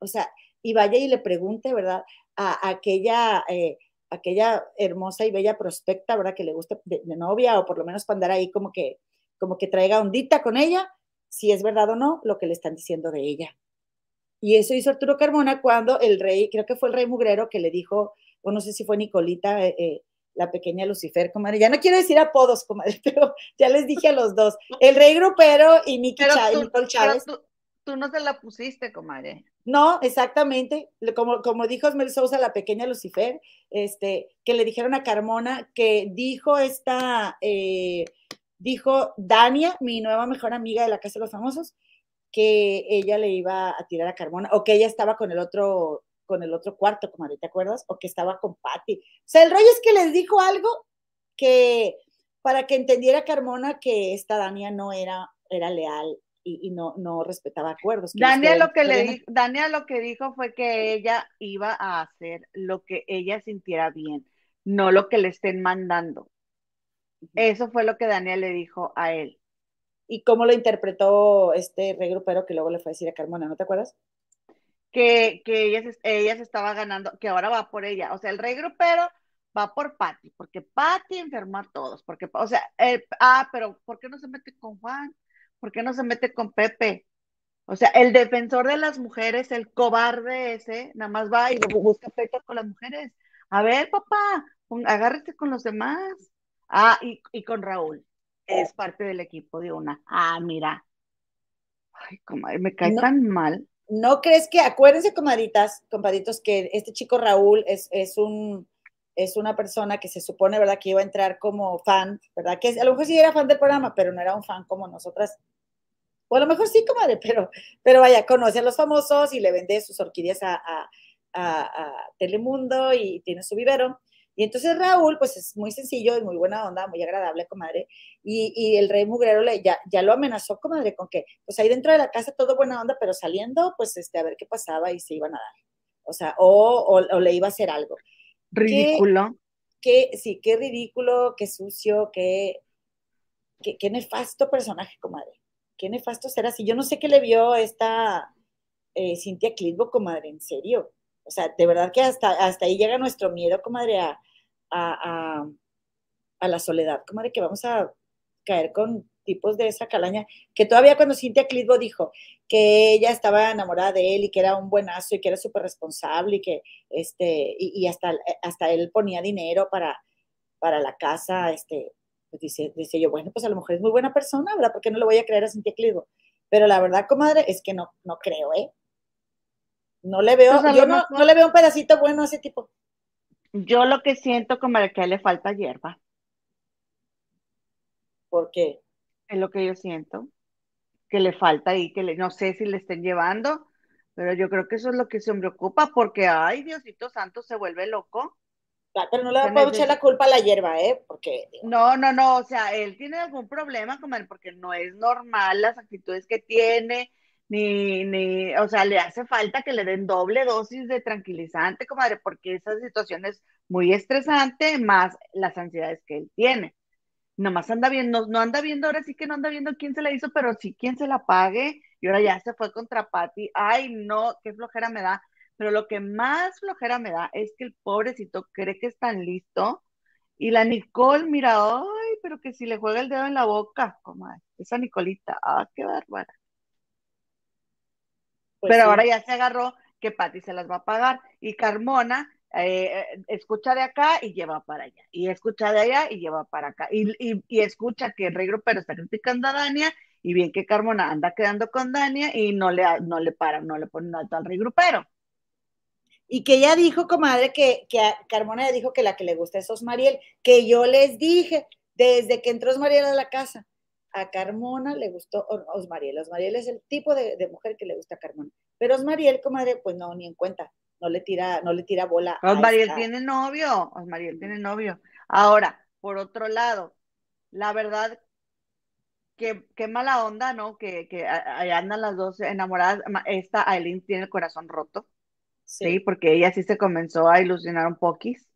O sea, y vaya y le pregunte, ¿verdad? A, aquella, eh, aquella hermosa y bella prospecta, ¿verdad? Que le gusta de, novia o por lo menos para andar ahí como que, como que traiga ondita con ella, si es verdad o no lo que le están diciendo de ella. Y eso hizo Arturo Carmona cuando el rey, creo que fue el rey mugrero que le dijo, o no sé si fue Nicolita, eh, la pequeña Lucifer, comadre. Ya no quiero decir apodos, comadre, pero ya les dije a los dos. El rey grupero y Nicky Chávez, tú, Nicole pero Chávez. tú, tú no se la pusiste, comadre. No, exactamente. Como, como dijo Osmel Sousa, la pequeña Lucifer, este, que le dijeron a Carmona que dijo esta, eh, dijo Dania, mi nueva mejor amiga de la Casa de los Famosos, que ella le iba a tirar a Carmona, o que ella estaba con el otro, con el otro cuarto, comadre, ¿te acuerdas? O que estaba con Patty. O sea, el rollo es que les dijo algo que para que entendiera Carmona que esta Dania no era, era leal y, y no, no respetaba acuerdos. Dania lo que le dijo, Dania lo que dijo fue que ella iba a hacer lo que ella sintiera bien, no lo que le estén mandando. Eso fue lo que Dania le dijo a él. y cómo lo interpretó este rey grupero que luego le fue a decir a Carmona, ¿no te acuerdas? Que, que ella, se, ella se estaba ganando, que ahora va por ella. O sea, el rey grupero va por Patty, porque Patty enfermó a todos, porque, o sea, el- ah, pero ¿por qué no se mete con Juan? ¿Por qué no se mete con Pepe? O sea, el defensor de las mujeres, el cobarde ese, nada más va y bu- busca pecas con las mujeres. A ver, papá, agárrese con los demás. Ah, y, y con Raúl, es parte del equipo de una. Ah, mira. Ay, comadre, me cae No. tan mal. ¿No crees que, acuérdense, comaditas, compadritos, que este chico Raúl es, es un es una persona que se supone, ¿verdad?, que iba a entrar como fan, ¿verdad? Que a lo mejor sí era fan del programa, pero no era un fan como nosotras. O a lo mejor sí, comadre, pero, pero vaya, conoce a los famosos y le vende sus orquídeas a, a, a, a Telemundo y tiene su vivero. Y entonces Raúl, pues es muy sencillo y muy buena onda, muy agradable, comadre. Y, y el rey mugrero le, ya, ya lo amenazó, comadre, con que, pues ahí dentro de la casa todo buena onda, pero saliendo, pues este, a ver qué pasaba y se iban a dar. O sea, o, o, o le iba a hacer algo. Ridículo. Qué, sí, qué ridículo, qué sucio, qué, qué, qué nefasto personaje, comadre. Qué nefasto será. Si yo no sé qué le vio esta eh, Cintia Clitbo, comadre, en serio. O sea, de verdad que hasta, hasta ahí llega nuestro miedo, comadre, a, a, a, la soledad, comadre, que vamos a caer con, tipos de esa calaña, que todavía cuando Cintia Clitbo dijo que ella estaba enamorada de él y que era un buenazo y que era súper responsable y que, este, y, hasta, hasta él ponía dinero para, para la casa, este, pues dice, dice yo, bueno, pues a lo mejor es muy buena persona, ¿verdad? ¿Por qué no le voy a creer a Cintia Clitbo? Pero la verdad, comadre, es que no, no creo, ¿eh? No le veo, pues yo no, no, le veo un pedacito bueno a ese tipo. Yo lo que siento, comadre, que le falta hierba. ¿Por qué? Es lo que yo siento, que le falta y que le, no sé si le estén llevando, pero yo creo que eso es lo que se me preocupa, porque, ay, Diosito Santo, se vuelve loco. Pero no le puedo echar la culpa a la hierba, ¿eh? Porque... No, no, no, o sea, él tiene algún problema, comadre, porque no es normal las actitudes que tiene, ni, ni, o sea, le hace falta que le den doble dosis de tranquilizante, comadre, porque esa situación es muy estresante, más las ansiedades que él tiene. Nomás anda viendo, no anda viendo, ahora sí que no anda viendo quién se la hizo, pero sí quién se la pague, y ahora ya se fue contra Patty, ay no, qué flojera me da, pero lo que más flojera me da es que el pobrecito cree que es tan listo, y la Nicole, mira, ay, pero que si le juega el dedo en la boca, como esa Nicolita, ah, qué bárbara. Pues pero ahora ya se agarró que Patty se las va a pagar, y Carmona eh, escucha de acá y lleva para allá, y escucha de allá y lleva para acá, y, y, escucha que Rey Grupero está criticando a Dania, y bien que Carmona anda quedando con Dania y no le, no le paran, no le ponen alto al Rey Grupero. Y que ella dijo, comadre, que, que Carmona le dijo que la que le gusta es Osmariel, que yo les dije desde que entró Osmariel a la casa, a Carmona le gustó Osmariel. Osmariel es el tipo de, de, mujer que le gusta a Carmona. Pero Osmariel, comadre, pues no, ni en cuenta no le tira, no le tira bola. Osmariel tiene novio, Osmariel tiene novio. Ahora, por otro lado, la verdad, qué, qué mala onda, ¿no? Que, que andan las dos enamoradas. Esta Aileen tiene el corazón roto, sí. Porque ella sí se comenzó a ilusionar un poquis.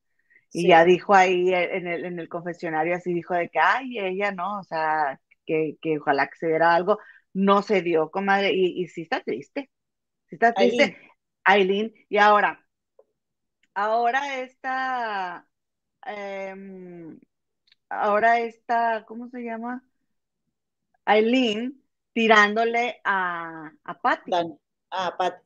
Y ya dijo ahí en el, en el confesionario, así dijo de que, ay, ella no, o sea, que, que ojalá que se diera algo. No se dio, comadre, y, y sí está triste. Sí está triste. Aileen. Y ahora, ahora esta, em, ahora esta, ¿cómo se llama? Aileen tirándole a, a Patty.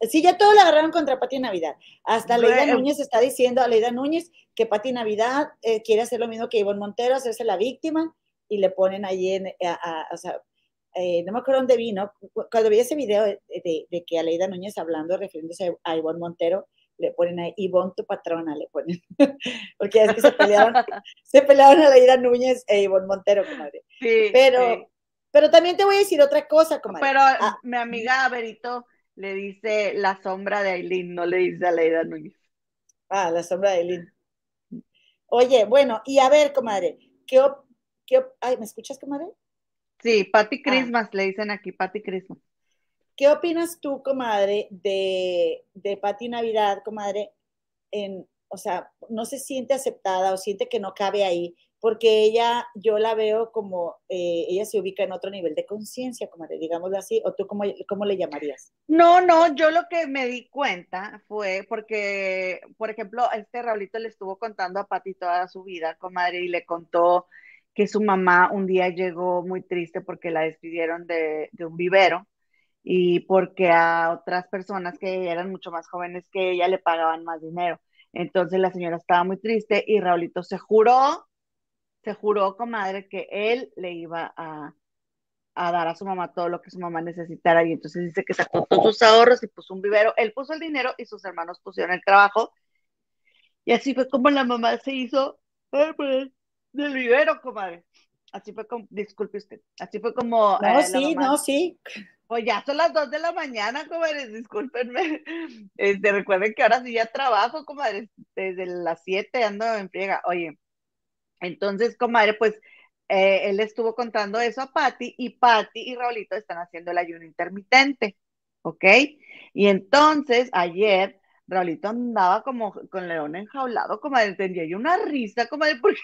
Sí, ya todos la agarraron contra Pati Navidad. Hasta Leida Núñez está diciendo a Leida Núñez que Pati Navidad eh, quiere hacer lo mismo que Ivonne Montero, hacerse la víctima, y le ponen ahí en, o sea, eh, no me acuerdo dónde vino, cuando vi ese video de, de, que Aleida Núñez hablando, refiriéndose a Ivonne Montero, le ponen ahí, Ivonne tu patrona, le ponen, porque es que se pelearon, se pelearon Aleida Núñez e Ivonne Montero, comadre. Sí, pero, pero también te voy a decir otra cosa, comadre. Pero ah, mi amiga Berito le dice la sombra de Aileen, no le dice a Aleida Núñez. Ah, la sombra de Aileen. Oye, bueno, y a ver, comadre, ¿qué, qué ay, ¿me escuchas, comadre? Sí, Patty ah. Christmas, le dicen aquí, Patty Christmas. ¿Qué opinas tú, comadre, de, de Patty Navidad, comadre? En, o sea, no se siente aceptada o siente que no cabe ahí, porque ella, yo la veo como, eh, ella se ubica en otro nivel de conciencia, comadre, digámoslo así, o tú cómo, cómo le llamarías? No, no, yo lo que me di cuenta fue porque, por ejemplo, este Raulito le estuvo contando a Patty toda su vida, comadre, y le contó que su mamá un día llegó muy triste porque la despidieron de, un vivero y porque a otras personas que eran mucho más jóvenes que ella le pagaban más dinero. Entonces la señora estaba muy triste y Raulito se juró, se juró, comadre, que él le iba a, a dar a su mamá todo lo que su mamá necesitara. Y entonces dice que sacó todos sus ahorros y puso un vivero. Él puso el dinero y sus hermanos pusieron el trabajo. Y así fue como la mamá se hizo. Del vivero, comadre. Así fue como, disculpe usted, así fue como. No, eh, sí, no, sí. Pues ya son las dos de la mañana, comadre, discúlpenme. Este, recuerden que ahora sí ya trabajo, comadre, desde las siete ando en friega. Oye, entonces, comadre, pues eh, él estuvo contando eso a Patty y Patty y Raulito están haciendo el ayuno intermitente, ¿ok? Y entonces ayer Raulito andaba como con león enjaulado, como tenía y una risa, como de porque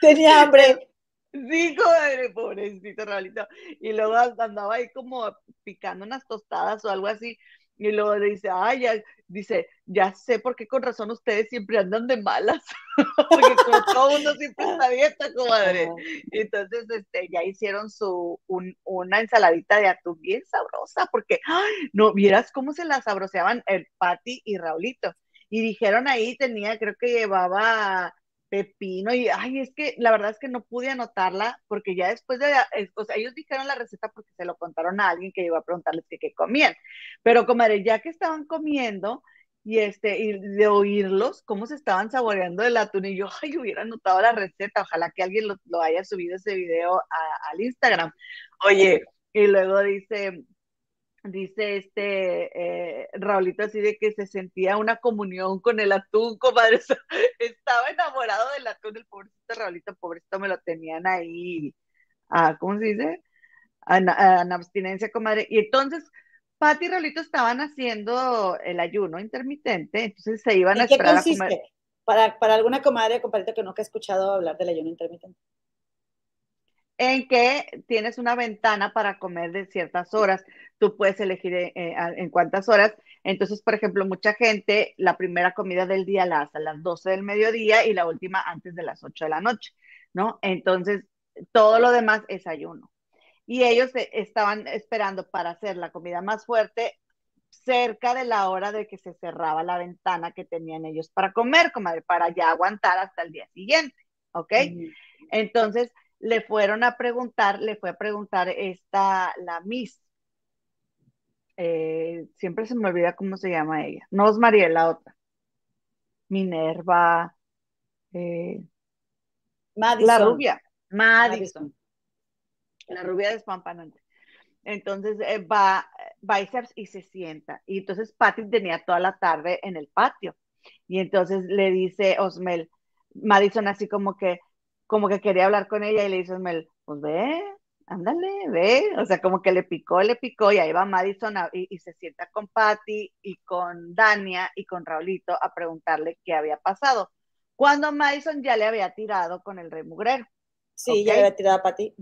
tenía hambre. Sí, de pobrecito Raulito. Y luego andaba ahí como picando unas tostadas o algo así. Y luego le dice, ay, ya, dice, ya sé por qué con razón ustedes siempre andan de malas, porque como todo mundo siempre está dieta, comadre. Entonces, este, ya hicieron su, un, una ensaladita de atún bien sabrosa, porque, ay, no, vieras cómo se la sabroseaban el Pati y Raulito. Y dijeron ahí, tenía, creo que llevaba pepino y, ay, es que la verdad es que no pude anotarla porque ya después de, o sea, ellos dijeron la receta porque se lo contaron a alguien que llegó a preguntarles qué comían, pero comadre, ya que estaban comiendo y este, y de oírlos, cómo se estaban saboreando el atún y yo, ay, hubiera anotado la receta, ojalá que alguien lo, haya subido ese video al Instagram. Oye, y luego dice, dice este eh, Raulito así de que se sentía una comunión con el atún, comadre. Estaba enamorado del atún, el pobrecito Raulito, pobrecito, me lo tenían ahí, ah, ¿cómo se dice? En, abstinencia, comadre. Y entonces, Pati y Raulito estaban haciendo el ayuno intermitente, entonces se iban a esperar a comer. Para, para alguna comadre compadre que no ha escuchado hablar del ayuno intermitente en que tienes una ventana para comer de ciertas horas. Tú puedes elegir eh, eh, en cuántas horas. Entonces, por ejemplo, mucha gente la primera comida del día la hace a las 12 del mediodía y la última antes de las 8 de la noche, ¿no? Entonces, todo lo demás es ayuno. Y ellos estaban esperando para hacer la comida más fuerte cerca de la hora de que se cerraba la ventana que tenían ellos para comer, comadre, para ya aguantar hasta el día siguiente, ¿ok? Entonces, le fueron a preguntar, le fue a preguntar esta, la Miss, eh, siempre se me olvida cómo se llama ella, no es María, la otra, Minerva, eh, la rubia, Madison, la rubia despampanante. Entonces eh, va, va y se, sienta. Y entonces Patty tenía toda la tarde en el patio. Y entonces le dice Osmel, Madison así como que, como que quería hablar con ella y le dice, pues ve, ándale, ve, o sea, como que le picó, le picó y ahí va Madison y, se sienta con Patty y con Dania y con Raulito a preguntarle qué había pasado. Cuando Madison ya le había tirado con el rey mugrero. Sí, ya le había tirado a Patty.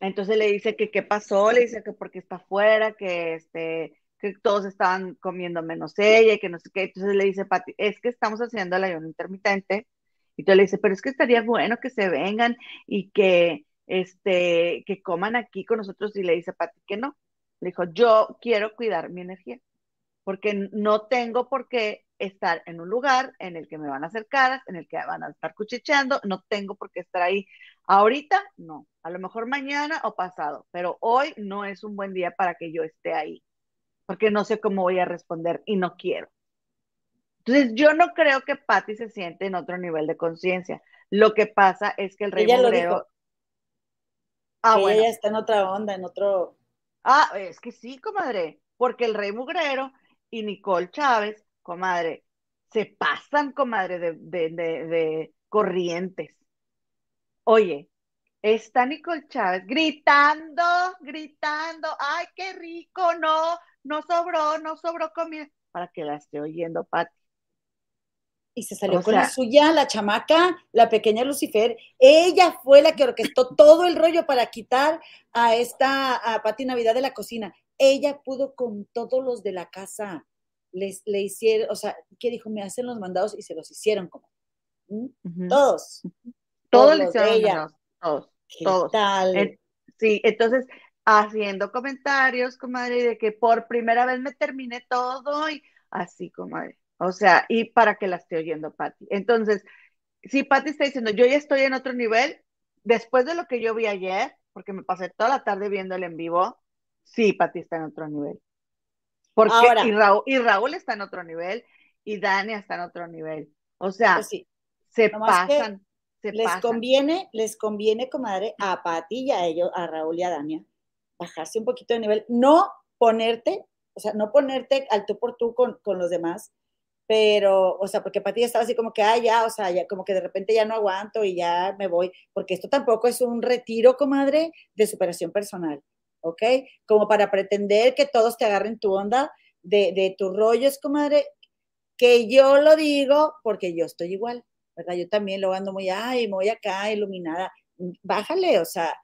Entonces le dice que qué pasó, le dice que porque está afuera, que este, que todos estaban comiendo menos ella y que no sé qué. Entonces le dice Patty, es que estamos haciendo el ayuno intermitente y tú le dices, pero es que estaría bueno que se vengan y que, este, que coman aquí con nosotros. Y le dice Pati que no. Le dijo, yo quiero cuidar mi energía, porque no tengo por qué estar en un lugar en el que me van a hacer caras, en el que van a estar cuchicheando, no tengo por qué estar ahí. Ahorita, no. A lo mejor mañana o pasado, pero hoy no es un buen día para que yo esté ahí, porque no sé cómo voy a responder y no quiero. Entonces, yo no creo que Patty se siente en otro nivel de conciencia. Lo que pasa es que el rey ella Ah, bueno. Ella está en otra onda, en otro. Ah, es que sí, comadre, porque el rey mugrero y Nicole Chávez, comadre, se pasan, comadre, de, de, de corrientes. Oye, está Nicole Chávez gritando, gritando, ay, qué rico, no, no sobró, no sobró comida, para que la esté oyendo Pati y se salió con la suya, la chamaca, la pequeña Lucifer. Ella fue la que orquestó todo el rollo para quitar a esta, a Pati Navidad de la cocina. Ella pudo con todos los de la casa. Les, le hicieron, o sea, ¿qué dijo? Me hacen los mandados y se los hicieron como. Todos. Todos, los de ella. Todos. todos. Tal? sí, entonces, haciendo comentarios, comadre, de que por primera vez me terminé todo y así, comadre o sea, y para que la esté oyendo Patti. Entonces, si Patti está diciendo, yo ya estoy en otro nivel, después de lo que yo vi ayer, porque me pasé toda la tarde viéndole en vivo, sí, Patti está en otro nivel. Porque, y, Raúl, y Raúl está en otro nivel, y Dania está en otro nivel. O sea, pues se pasan. Se les conviene, les conviene, comadre, a Patti y a ellos, a Raúl y a Dania, bajarse un poquito de nivel, no ponerte, o sea, no ponerte al tú por tú con, con los demás, pero, o sea, porque para ti estaba así como que, ah, ya, o sea, ya como que de repente ya no aguanto y ya me voy, porque esto tampoco es un retiro, comadre, de superación personal, ¿ok? Como para pretender que todos te agarren tu onda de, de tus rollos, comadre, que yo lo digo porque yo estoy igual, ¿verdad? Yo también lo ando muy, ay, muy acá, iluminada, bájale, o sea,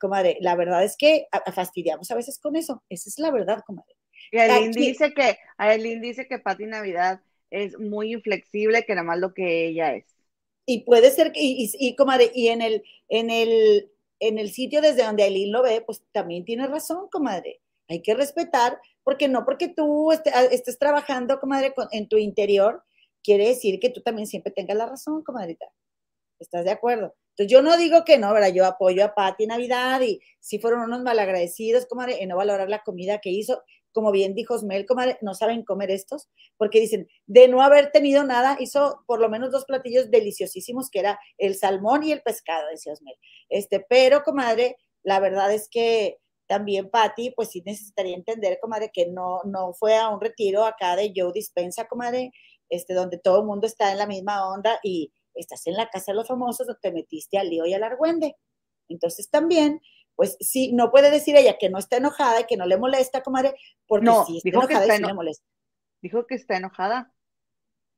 comadre, la verdad es que fastidiamos a veces con eso, esa es la verdad, comadre. Y Aileen dice que, Aileen dice que Pati Navidad es muy inflexible, que nada más lo que ella es. Y puede ser que, y, y, comadre, y en el, en el, en el sitio desde donde Aileen lo ve, pues también tiene razón, comadre. Hay que respetar, porque no porque tú ah, estés trabajando, comadre, en tu interior, quiere decir que tú también siempre tengas la razón, comadrita. ¿Estás de acuerdo? Entonces, yo no digo que no, ¿verdad? Yo apoyo a Pati Navidad y si fueron unos malagradecidos, comadre, en no valorar la comida que hizo, como bien dijo Osmel, comadre, no saben comer estos, porque dicen, de no haber tenido nada, hizo por lo menos dos platillos deliciosísimos, que era el salmón y el pescado, decía Osmel. Este, pero, comadre, la verdad es que también Patti, pues sí necesitaría entender, comadre, que no, no fue a un retiro acá de Joe Dispensa, comadre, este, donde todo el mundo está en la misma onda y estás en la casa de los famosos donde te metiste al lío y al argüende. Entonces también, pues sí, no puede decir ella que no está enojada y que no le molesta, comadre, porque no, sí está dijo enojada que está y sí le molesta. Dijo que está enojada.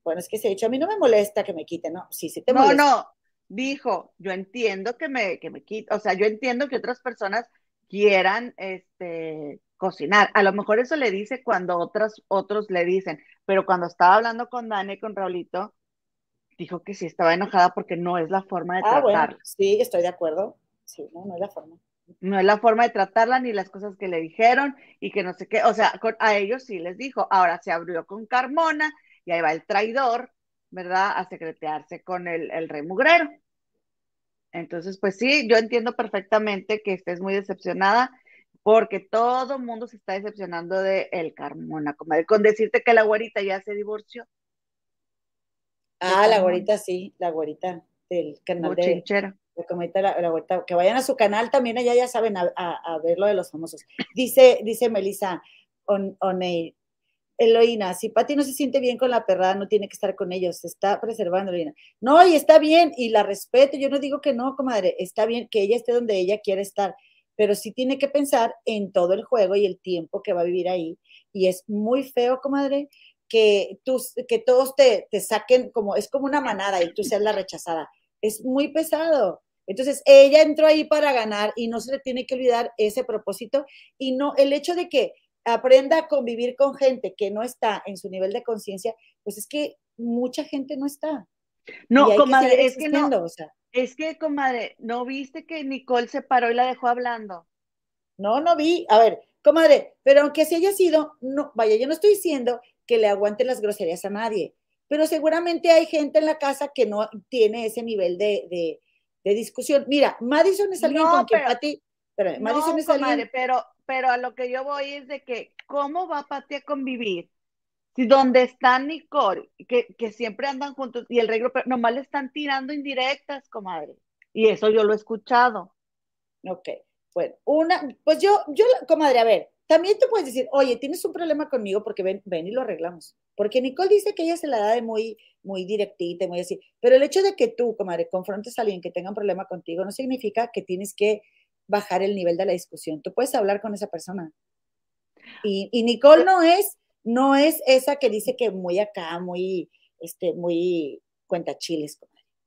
Bueno, es que se ha dicho, a mí no me molesta que me quite, ¿no? Sí, sí te molesta. No, no, dijo, yo entiendo que me, que me quite, o sea, yo entiendo que otras personas quieran este, cocinar. A lo mejor eso le dice cuando otros, otros le dicen, pero cuando estaba hablando con Dani, con Raulito, dijo que sí estaba enojada porque no es la forma de ah, tratarla. sí, estoy de acuerdo. Sí, no, no es la forma. No es la forma de tratarla ni las cosas que le dijeron y que no sé qué. O sea, a ellos sí les dijo. Ahora se abrió con Carmona y ahí va el traidor, ¿verdad? A secretearse con el, el rey mugrero. Entonces, pues sí, yo entiendo perfectamente que estés muy decepcionada porque todo el mundo se está decepcionando de el Carmona, con decirte que la güerita ya se divorció. Ah, la güerita sí, la güerita del canal de, que vayan a su canal también, allá ya saben a, ver lo de los famosos. Dice, dice Melissa O'Neill, Eloína, si Pati no se siente bien con la perrada, no tiene que estar con ellos, se está preservando, Eloína. No, y está bien, y la respeto, yo no digo que no, comadre, está bien que ella esté donde ella quiere estar, pero sí tiene que pensar en todo el juego y el tiempo que va a vivir ahí. Y es muy feo, comadre, que, tú, que todos te, te saquen como, es como una manada y tú seas la rechazada. Es muy pesado. Entonces, ella entró ahí para ganar y no se le tiene que olvidar ese propósito y no el hecho de que aprenda a convivir con gente que no está en su nivel de conciencia, pues es que mucha gente no está. No, comadre, es que no. O sea. Es que, comadre, ¿no viste que Nicole se paró y la dejó hablando? No, no vi. A ver, comadre, pero aunque se haya sido, no, vaya, yo no estoy diciendo que le aguante las groserías a nadie, pero seguramente hay gente en la casa que no tiene ese nivel de, discusión. Mira, Madison es alguien con quien Pati, pero Madison es alguien. Pero, pero a lo que yo voy es de que, ¿cómo va Pati a convivir? Si donde está Nicole, que, que siempre andan juntos, y el reglo, pero nomás le están tirando indirectas, comadre. Y eso yo lo he escuchado. Ok, bueno, una, pues yo, yo, comadre, a ver, también te puedes decir, oye, tienes un problema conmigo porque ven, ven y lo arreglamos. Porque Nicole dice que ella se la da de muy, muy directita y muy así. Pero el hecho de que tú, comadre, confrontes a alguien que tenga un problema contigo no significa que tienes que bajar el nivel de la discusión. Tú puedes hablar con esa persona. Y, Nicole no es, no es esa que dice que muy acá, muy, este, muy cuenta chiles,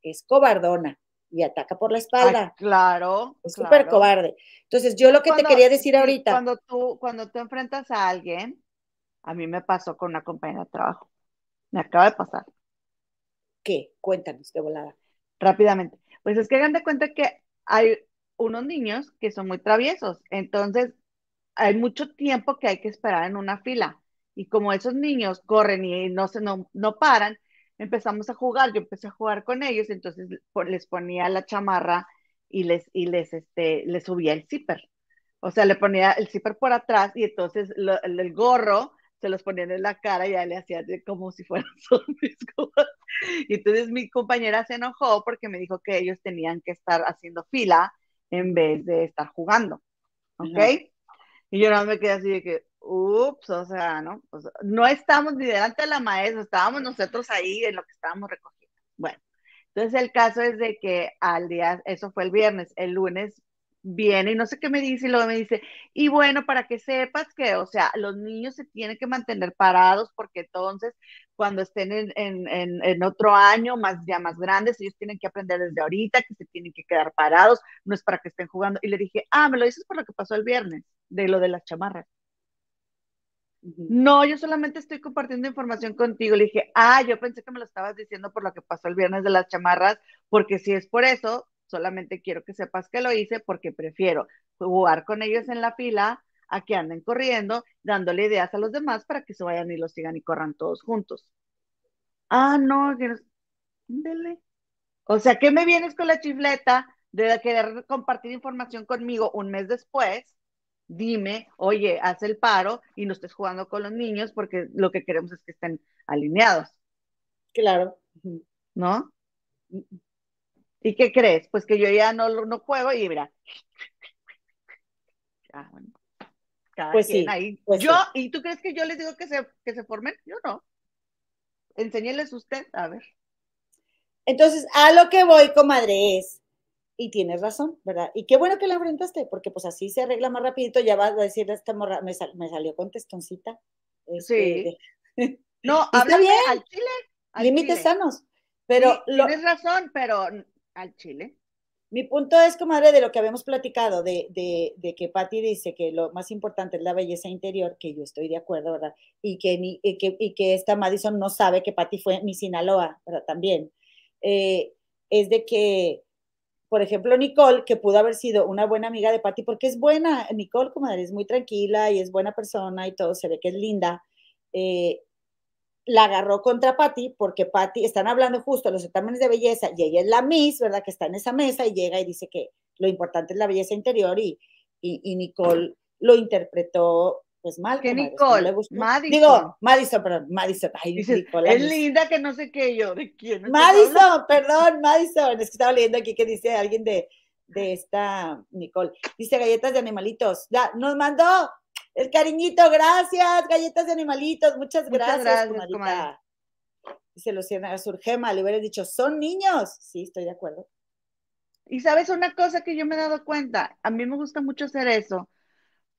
Es cobardona y ataca por la espalda. claro. Es súper cobarde. Entonces, yo lo que te quería decir ahorita. Cuando tú, cuando tú enfrentas a alguien, a mí me pasó con una compañera de trabajo. Me acaba de pasar. ¿Qué? Cuéntanos de volada. Rápidamente. Pues es que hagan de cuenta que hay unos niños que son muy traviesos. Entonces, hay mucho tiempo que hay que esperar en una fila. Y como esos niños corren y no, se, no, no paran, empezamos a jugar. Yo empecé a jugar con ellos, entonces les ponía la chamarra y les, y les, este, les subía el zipper. O sea, le ponía el zipper por atrás y entonces el, gorro se los ponían en la cara y ya le hacía como si fueran zombies. y entonces mi compañera se enojó porque me dijo que ellos tenían que estar haciendo fila en vez de estar jugando. ¿Ok? Y yo no me quedé así de que, ups, o sea, ¿no? no estamos ni delante de la maestra, estábamos nosotros ahí en lo que estábamos recogiendo. Bueno, entonces el caso es de que al día, eso fue el viernes, el lunes viene y no sé qué me dice y luego me dice, y bueno, para que sepas que, o sea, los niños se tienen que mantener parados porque entonces cuando estén en, en, en, otro año, más ya más grandes, ellos tienen que aprender desde ahorita que se tienen que quedar parados, no es para que estén jugando. Y le dije, ah, me lo dices por lo que pasó el viernes, de lo de las chamarras. No, yo solamente estoy compartiendo información contigo. Le dije, ah, yo pensé que me lo estabas diciendo por lo que pasó el viernes de las chamarras, porque si es por eso, solamente quiero que sepas que lo hice porque prefiero jugar con ellos en la fila a que anden corriendo, dándole ideas a los demás para que se vayan y los sigan y corran todos juntos. Ah, no, que Dele. O sea, ¿qué me vienes con la chifleta de querer compartir información conmigo un mes después? Dime, oye, haz el paro y no estés jugando con los niños porque lo que queremos es que estén alineados. Claro. ¿No? ¿Y qué crees? Pues que yo ya no, no juego y mira. pues sí, ahí. pues yo, ¿y tú crees que yo les digo que se, que se formen? Yo no. Enséñeles usted, a ver. Entonces, a lo que voy, comadre, es, y tienes razón, ¿verdad? Y qué bueno que la enfrentaste, porque pues así se arregla más rapidito, ya vas a decir, esta morra, me, salió con testoncita. Este, sí. no, está bien. al chile. límites sanos. Pero tienes razón, pero chile. Mi punto es, comadre, de lo que habíamos platicado, de, que Patti dice que lo más importante es la belleza interior, que yo estoy de acuerdo, ¿verdad? Y que, y que, esta Madison no sabe que Patti fue mi Sinaloa, ¿verdad? También. Eh, es de que, por ejemplo, Nicole, que pudo haber sido una buena amiga de Patty, porque es buena, Nicole, comadre, es muy tranquila y es buena persona y todo, se ve que es linda, eh, la agarró contra Patty porque Patty, están hablando justo de los exámenes de belleza y ella es la Miss, ¿verdad? Que está en esa mesa y llega y dice que lo importante es la belleza interior y, y Nicole lo interpretó pues mal. Que Nicole, Madison. Digo, Madison, perdón, Madison. Ay, es linda que no sé qué yo, ¿de quién? Madison, perdón, Madison. Es que estaba leyendo aquí que dice alguien de, de esta Nicole. Dice galletas de animalitos. Ya, nos mandó el cariñito, gracias, galletas de animalitos. Muchas gracias, Muchas gracias Dice Luciana Surgema, le hubieras dicho, son niños. Sí, estoy de acuerdo. Y sabes una cosa que yo me he dado cuenta, a mí me gusta mucho hacer eso,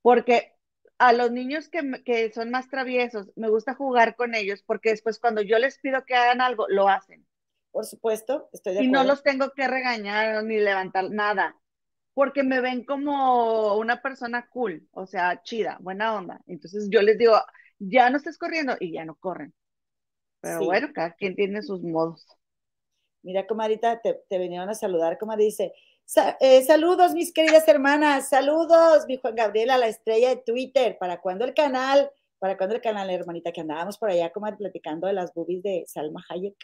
porque a los niños que, son más traviesos, me gusta jugar con ellos porque después cuando yo les pido que hagan algo, lo hacen. Por supuesto, estoy de acuerdo. Y no los tengo que regañar ni levantar nada, porque me ven como una persona cool, o sea, chida, buena onda. Entonces yo les digo, ya no estés corriendo y ya no corren. Pero bueno, cada quien tiene sus modos. Mira, comadita, te, te vinieron a saludar, como dice, eh, saludos, mis queridas hermanas. Saludos, mi Juan Gabriela, la estrella de Twitter. ¿Para cuándo el canal? ¿Para cuándo el canal, hermanita? Que andábamos por allá como platicando de las boobies de Salma Hayek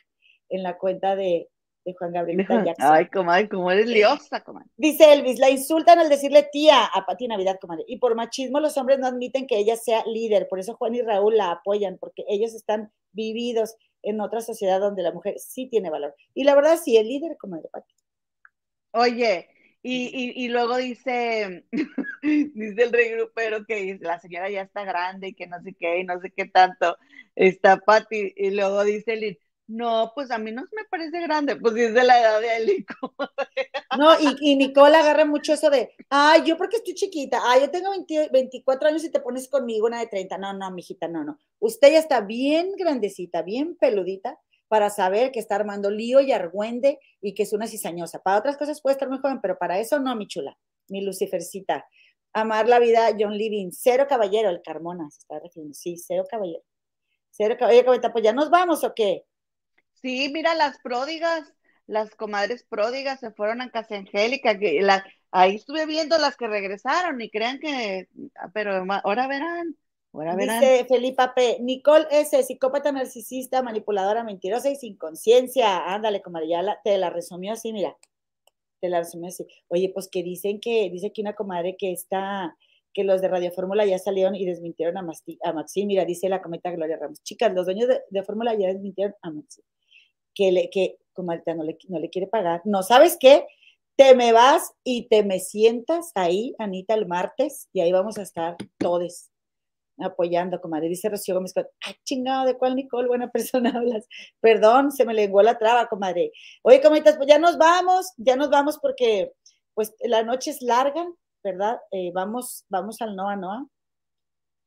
en la cuenta de, Juan Gabriel Jackson. Ay, comadre, cómo eres liosa, comadre. Dice Elvis, la insultan al decirle tía a Pati Navidad, comadre. Y por machismo los hombres no admiten que ella sea líder. Por eso Juan y Raúl la apoyan, porque ellos están vividos en otra sociedad donde la mujer sí tiene valor. Y la verdad, sí, el líder, comadre Pati. Oye, y, y, luego dice, dice el rey grupero que la señora ya está grande y que no sé qué, y no sé qué tanto está Pati, y luego dice Lynn, no, pues a mí no me parece grande, pues es de la edad de él. No, y, y Nicole agarra mucho eso de, ay, yo porque estoy chiquita, ay, yo tengo 24 años y te pones conmigo una de 30. No, no, mijita, no, no. Usted ya está bien grandecita, bien peludita, para saber que está armando lío y argüende y que es una cizañosa. Para otras cosas puede estar muy joven, pero para eso no, mi chula, mi Lucifercita. Amar la vida, John Living, cero caballero, el Carmona se está refiriendo. Sí, cero caballero. Cero caballero, pues ya nos vamos o qué? Sí, mira, las pródigas, las comadres pródigas se fueron a Casa Angélica, que la, ahí estuve viendo las que regresaron y crean que, pero ahora verán, Dice Felipa P. Nicole S., psicópata narcisista, manipuladora, mentirosa y sin conciencia. Ándale, comadre, ya te la resumió así, mira. Te la resumió así. Oye, pues que dicen que, dice aquí una comadre que está, que los de Radio Fórmula ya salieron y desmintieron a, a Maxi. Mira, dice la cometa Gloria Ramos. Chicas, los dueños de, Fórmula ya desmintieron a Maxi. Que, le, que no le, no le quiere pagar. No, ¿sabes qué? Te me vas y te me sientas ahí, Anita, el martes, y ahí vamos a estar todos apoyando, comadre. Dice Rocío Gómez, ah, chingado, ¿de cuál Nicole? Buena persona hablas. Perdón, se me lenguó la traba, comadre. Oye, comadre, pues ya nos vamos, ya nos vamos porque pues la noche es larga, ¿verdad? Eh, vamos, vamos al Noa Noa.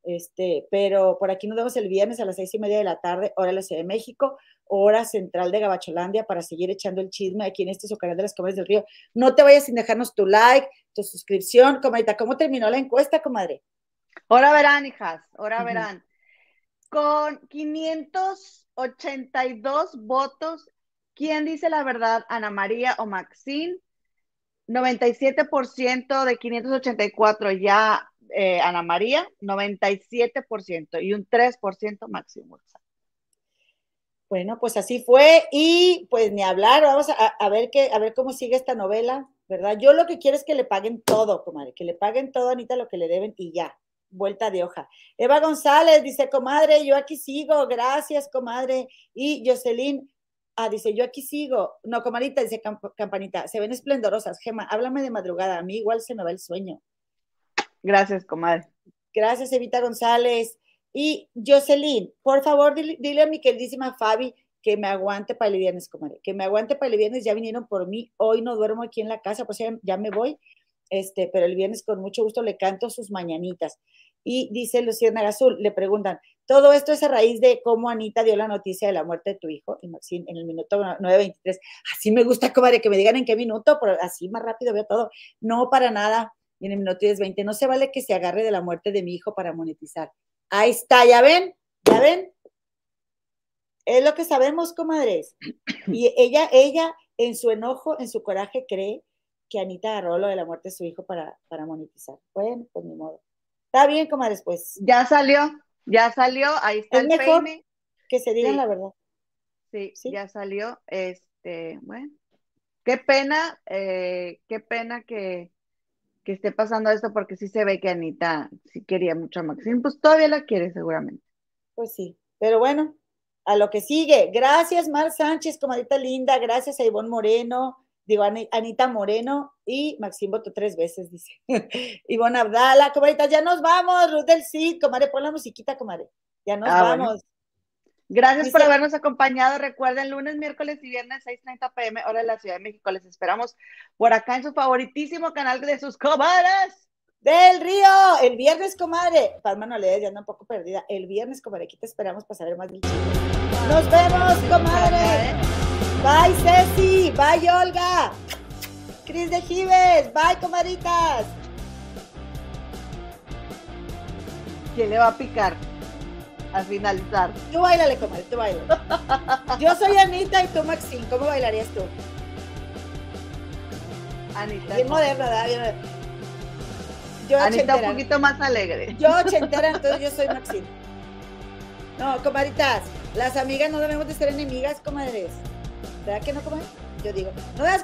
Este, pero por aquí nos vemos el viernes a las seis y media de la tarde, hora de la Ciudad de México, hora central de Gabacholandia, para seguir echando el chisme aquí en este su canal de las comadres del río. No te vayas sin dejarnos tu like, tu suscripción, comadita. ¿Cómo terminó la encuesta, comadre? Ahora verán, hijas, ahora verán. Con 582 votos, ¿quién dice la verdad, Ana María o Maxine? 97% de 584 ya eh, Ana María, 97% y un 3% Maxine Bueno, pues así fue y pues ni hablar, vamos a, a, ver qué, a ver cómo sigue esta novela, ¿verdad? Yo lo que quiero es que le paguen todo, comadre, que le paguen todo, Anita, lo que le deben y ya, vuelta de hoja. Eva González dice, comadre, yo aquí sigo, gracias, comadre. Y Jocelyn, ah, dice, yo aquí sigo. No, comadita, dice campanita, se ven esplendorosas. Gema, háblame de madrugada, a mí igual se me va el sueño. Gracias, comadre. Gracias, Evita González. Y Jocelyn, por favor, dile, a mi queridísima Fabi que me aguante para el viernes, comadre, que me aguante para el viernes, ya vinieron por mí, hoy no duermo aquí en la casa, pues ya, ya me voy, este, pero el viernes con mucho gusto le canto sus mañanitas. Y dice Luciana Azul, le preguntan, todo esto es a raíz de cómo Anita dio la noticia de la muerte de tu hijo, en el minuto 9.23, así me gusta, comadre, que me digan en qué minuto, pero así más rápido veo todo. No, para nada, y en el minuto 10.20, no se vale que se agarre de la muerte de mi hijo para monetizar. Ahí está, ¿ya ven? ¿Ya ven? Es lo que sabemos, comadres. Y ella, ella, en su enojo, en su coraje, cree que Anita agarró lo de la muerte de su hijo para, para monetizar. Bueno, pues ni modo. Está bien, comadres, pues. Ya salió, ya salió, ahí está el mejor Que se digan la verdad. Sí, sí, ya salió. Este, bueno, qué pena, eh, qué pena que, que esté pasando esto, porque sí se ve que Anita sí quería mucho a Maxine, pues todavía la quiere seguramente. Pues sí, pero bueno, a lo que sigue. Gracias, Mar Sánchez, comadita linda. Gracias a Ivonne Moreno, digo, Anita Moreno y Maxim votó tres veces, dice. Ivonne Abdala, comadita, ya nos vamos. Ruth del Cid, comadre, pon la musiquita, comadre. Ya nos ah, vamos. Gracias por habernos acompañado. Recuerden, lunes, miércoles y viernes, 6:30 pm, hora de la Ciudad de México. Les esperamos por acá en su favoritísimo canal de sus comadres del Río. El viernes, comadre. Palma no le ya anda un poco perdida. El viernes, comadre, aquí te esperamos para saber más del chico. Nos vemos, comadre. Bye, Ceci. Bye, Olga. Cris de Gives. Bye, comadritas. ¿Quién le va a picar? Al finalizar. Tú bailale, comadre, tú baila. Yo soy Anita y tú, Maxine. ¿Cómo bailarías tú? Anita. Bien moderna, ¿verdad? Bien moderna. Yo Anita un poquito más alegre. Yo ochentera, entonces yo soy Maxine. No, comadritas, las amigas no debemos de ser enemigas, comadres. ¿Verdad que no, comadre? Yo digo, no das